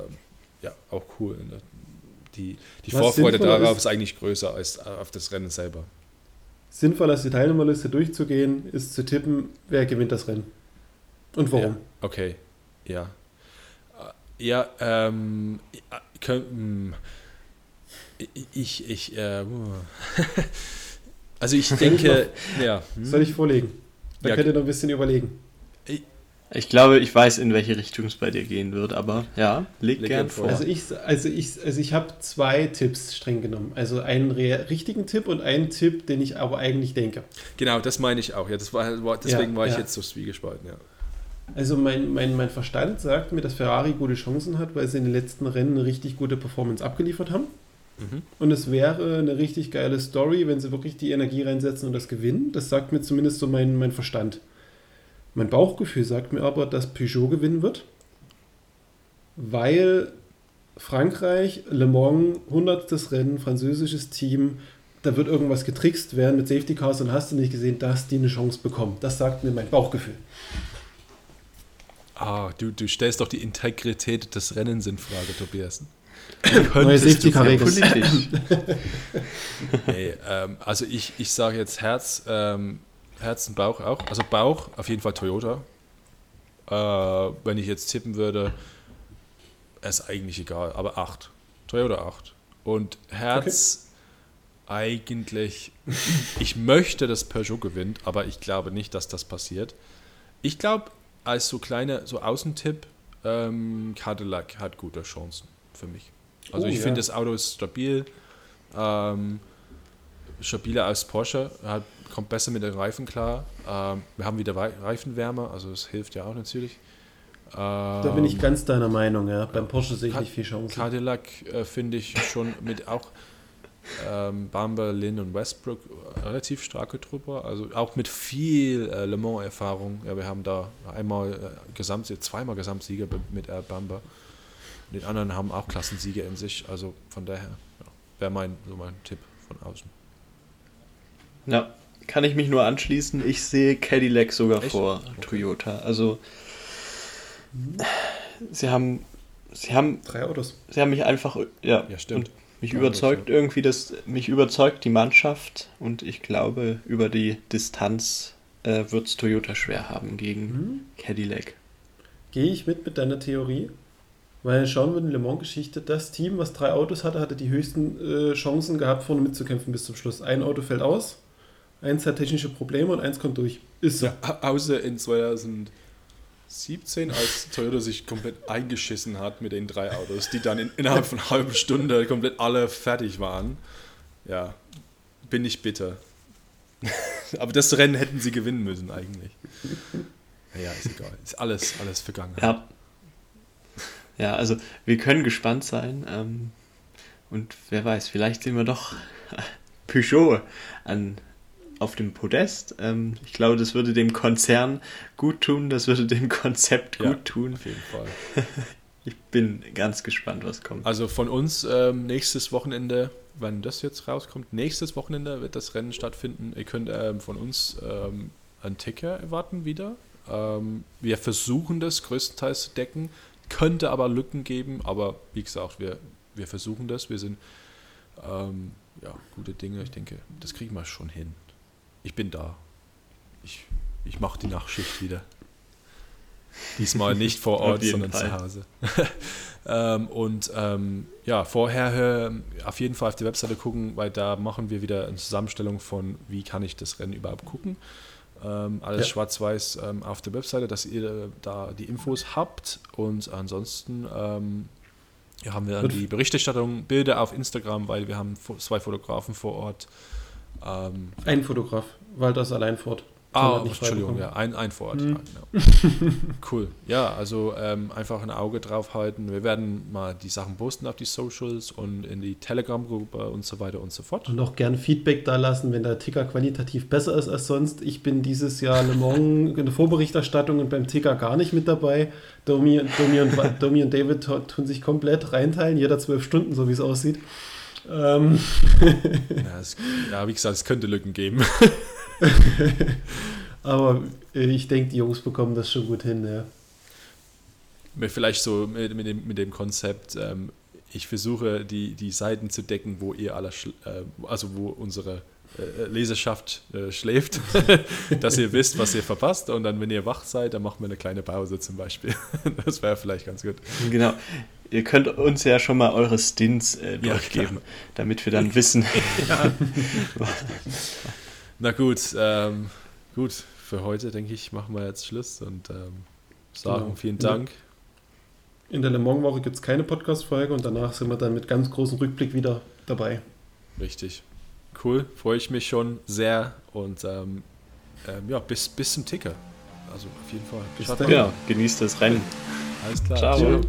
A: ja, auch cool. Ne? Die, die Vorfreude darauf ist, ist, eigentlich größer als auf das Rennen selber.
B: Sinnvoll, als die Teilnehmerliste durchzugehen, ist zu tippen, wer gewinnt das Rennen. Und warum. Ja,
A: okay, ja. Ja, ähm, hm. ich, ich, äh, [laughs] also ich denke, ja.
B: Hm. Soll ich vorlegen? Da ja, könnt ihr noch ein bisschen überlegen.
C: Ich glaube, ich weiß, in welche Richtung es bei dir gehen wird, aber ja, leg, leg gern vor.
B: Also ich, also ich, also ich habe zwei Tipps streng genommen. Also einen richtigen Tipp und einen Tipp, den ich aber eigentlich denke.
A: Genau, das meine ich auch. Ja, das war, deswegen ja, war ich ja. jetzt so zwiegespalten, ja.
B: Also mein, mein, mein Verstand sagt mir, dass Ferrari gute Chancen hat, weil sie in den letzten Rennen eine richtig gute Performance abgeliefert haben. Mhm. Und es wäre eine richtig geile Story, wenn sie wirklich die Energie reinsetzen und das gewinnen. Das sagt mir zumindest so mein, mein Verstand. Mein Bauchgefühl sagt mir aber, dass Peugeot gewinnen wird, weil Frankreich, Le Mans, 100. Rennen, französisches Team, da wird irgendwas getrickst werden mit Safety Cars und hast du nicht gesehen, dass die eine Chance bekommen. Das sagt mir mein Bauchgefühl.
A: Ah, du, du stellst doch die Integrität des Rennens in Frage, Tobias. [coughs]
B: Neue safety car
A: politisch. [laughs] nee, ähm, also ich, ich sage jetzt Herz, ähm, Herz und Bauch auch. Also Bauch auf jeden Fall Toyota. Äh, wenn ich jetzt tippen würde, ist eigentlich egal, aber 8. Toyota 8. Und Herz okay. eigentlich, ich möchte, dass Peugeot gewinnt, aber ich glaube nicht, dass das passiert. Ich glaube, als so kleiner, so Außentipp, ähm, Cadillac hat gute Chancen für mich. Also oh, ich ja. finde, das Auto ist stabil, ähm, stabiler als Porsche, hat, kommt besser mit den Reifen klar. Ähm, wir haben wieder Reifenwärmer, also das hilft ja auch natürlich.
B: da bin ich ähm, ganz deiner Meinung, ja. Beim Porsche sehe ich nicht viel Chancen.
A: Cadillac äh, finde ich schon mit auch ähm, Bamber, Lynn und Westbrook relativ starke Truppe, also auch mit viel äh, Le Mans-Erfahrung. Ja, wir haben da einmal äh, Gesamt, zweimal Gesamtsieger mit äh, Bamber. Den anderen haben auch Klassensiege in sich, also von daher ja, wäre mein, so mein Tipp von außen.
C: Ja, kann ich mich nur anschließen. Ich sehe Cadillac sogar Echt? vor okay. Toyota. Also sie haben sie haben
B: drei Autos.
C: Sie haben mich einfach ja,
A: ja stimmt.
C: Mich ja, überzeugt so. irgendwie, das, mich überzeugt die Mannschaft und ich glaube, über die Distanz äh, wird es Toyota schwer haben gegen mhm. Cadillac.
B: Gehe ich mit mit deiner Theorie? Weil schauen wir in der Le Mans-Geschichte, das Team, was drei Autos hatte, hatte die höchsten äh, Chancen gehabt, vorne mitzukämpfen bis zum Schluss. Ein Auto fällt aus, eins hat technische Probleme und eins kommt durch.
A: Ist so. Ja, außer in 2000. 17, als Toyota sich komplett eingeschissen hat mit den drei Autos, die dann in, innerhalb von einer halben Stunde komplett alle fertig waren. Ja, bin ich bitter. [laughs] Aber das Rennen hätten sie gewinnen müssen eigentlich. Naja, ist egal. Ist alles, alles vergangen.
C: Ja. Ja, also wir können gespannt sein. Ähm, und wer weiß, vielleicht sehen wir doch [laughs] Peugeot an, auf dem Podest. Ähm, ich glaube, das würde dem Konzern gut tun, das würde dem Konzept gut ja, tun.
A: Auf jeden Fall. [laughs]
C: ich bin ganz gespannt, was kommt.
A: Also von uns ähm, nächstes Wochenende, wenn das jetzt rauskommt, nächstes Wochenende wird das Rennen stattfinden. Ihr könnt ähm, von uns ähm, einen Ticker erwarten wieder. Ähm, wir versuchen das größtenteils zu decken, könnte aber Lücken geben, aber wie gesagt, wir, wir versuchen das. Wir sind ähm, ja, gute Dinge. Ich denke, das kriegen wir schon hin. Ich bin da. Ich, ich mache die Nachtschicht wieder. Diesmal nicht vor Ort, sondern Fall. zu Hause. ähm, und ähm, ja, vorher äh, auf jeden Fall auf die Webseite gucken, weil da machen wir wieder eine Zusammenstellung von, wie kann ich das Rennen überhaupt gucken. Ähm, alles ja. schwarz-weiß ähm, auf der Webseite, dass ihr da die Infos habt. Und ansonsten ähm, ja, haben wir dann die Berichterstattung, Bilder auf Instagram, weil wir haben zwei Fotografen vor Ort.
B: Ähm, ein Fotograf, Walter ist allein fort.
A: Ah, Entschuldigung, ja, ein, ein vor Ort. Mhm. Ja, genau. [laughs] cool. Ja, also ähm, einfach ein Auge drauf halten. Wir werden mal die Sachen posten auf die Socials und in die Telegram-Gruppe und so weiter und so fort.
B: Und auch gern Feedback da lassen, wenn der Ticker qualitativ besser ist als sonst. Ich bin dieses Jahr Le Mans [laughs] in der Vorberichterstattung und beim Ticker gar nicht mit dabei. Domi, Domi, und, Domi und David tun sich komplett reinteilen, jeder zwölf Stunden, so wie es aussieht. Ähm.
A: Ja, es, ja, wie gesagt, es könnte Lücken geben. [laughs]
B: Aber ich denke, die Jungs bekommen das schon gut hin, ja.
A: Vielleicht so mit, mit, dem, mit dem Konzept, ähm, ich versuche die, die Seiten zu decken, wo ihr alle, äh, also wo unsere äh, Leserschaft äh, schläft, [laughs] dass ihr wisst, was ihr verpasst und dann, wenn ihr wach seid, dann machen wir eine kleine Pause zum Beispiel. [laughs] das wäre vielleicht ganz gut.
C: Genau. Ihr könnt uns ja schon mal eure Stints äh, durchgeben, ja, damit wir dann [laughs] wissen.
A: Na gut, ähm, gut, für heute denke ich, machen wir jetzt Schluss und ähm, sagen genau. vielen Dank.
B: In der Le Mans-Woche gibt es keine Podcast-Folge und danach sind wir dann mit ganz großem Rückblick wieder dabei.
A: Richtig. Cool, freue ich mich schon sehr und ähm, ähm, ja, bis, bis zum Ticker. Also auf jeden Fall.
C: Bis dann. Ja, genießt das Rennen.
A: Alles klar. Ciao. Ciao.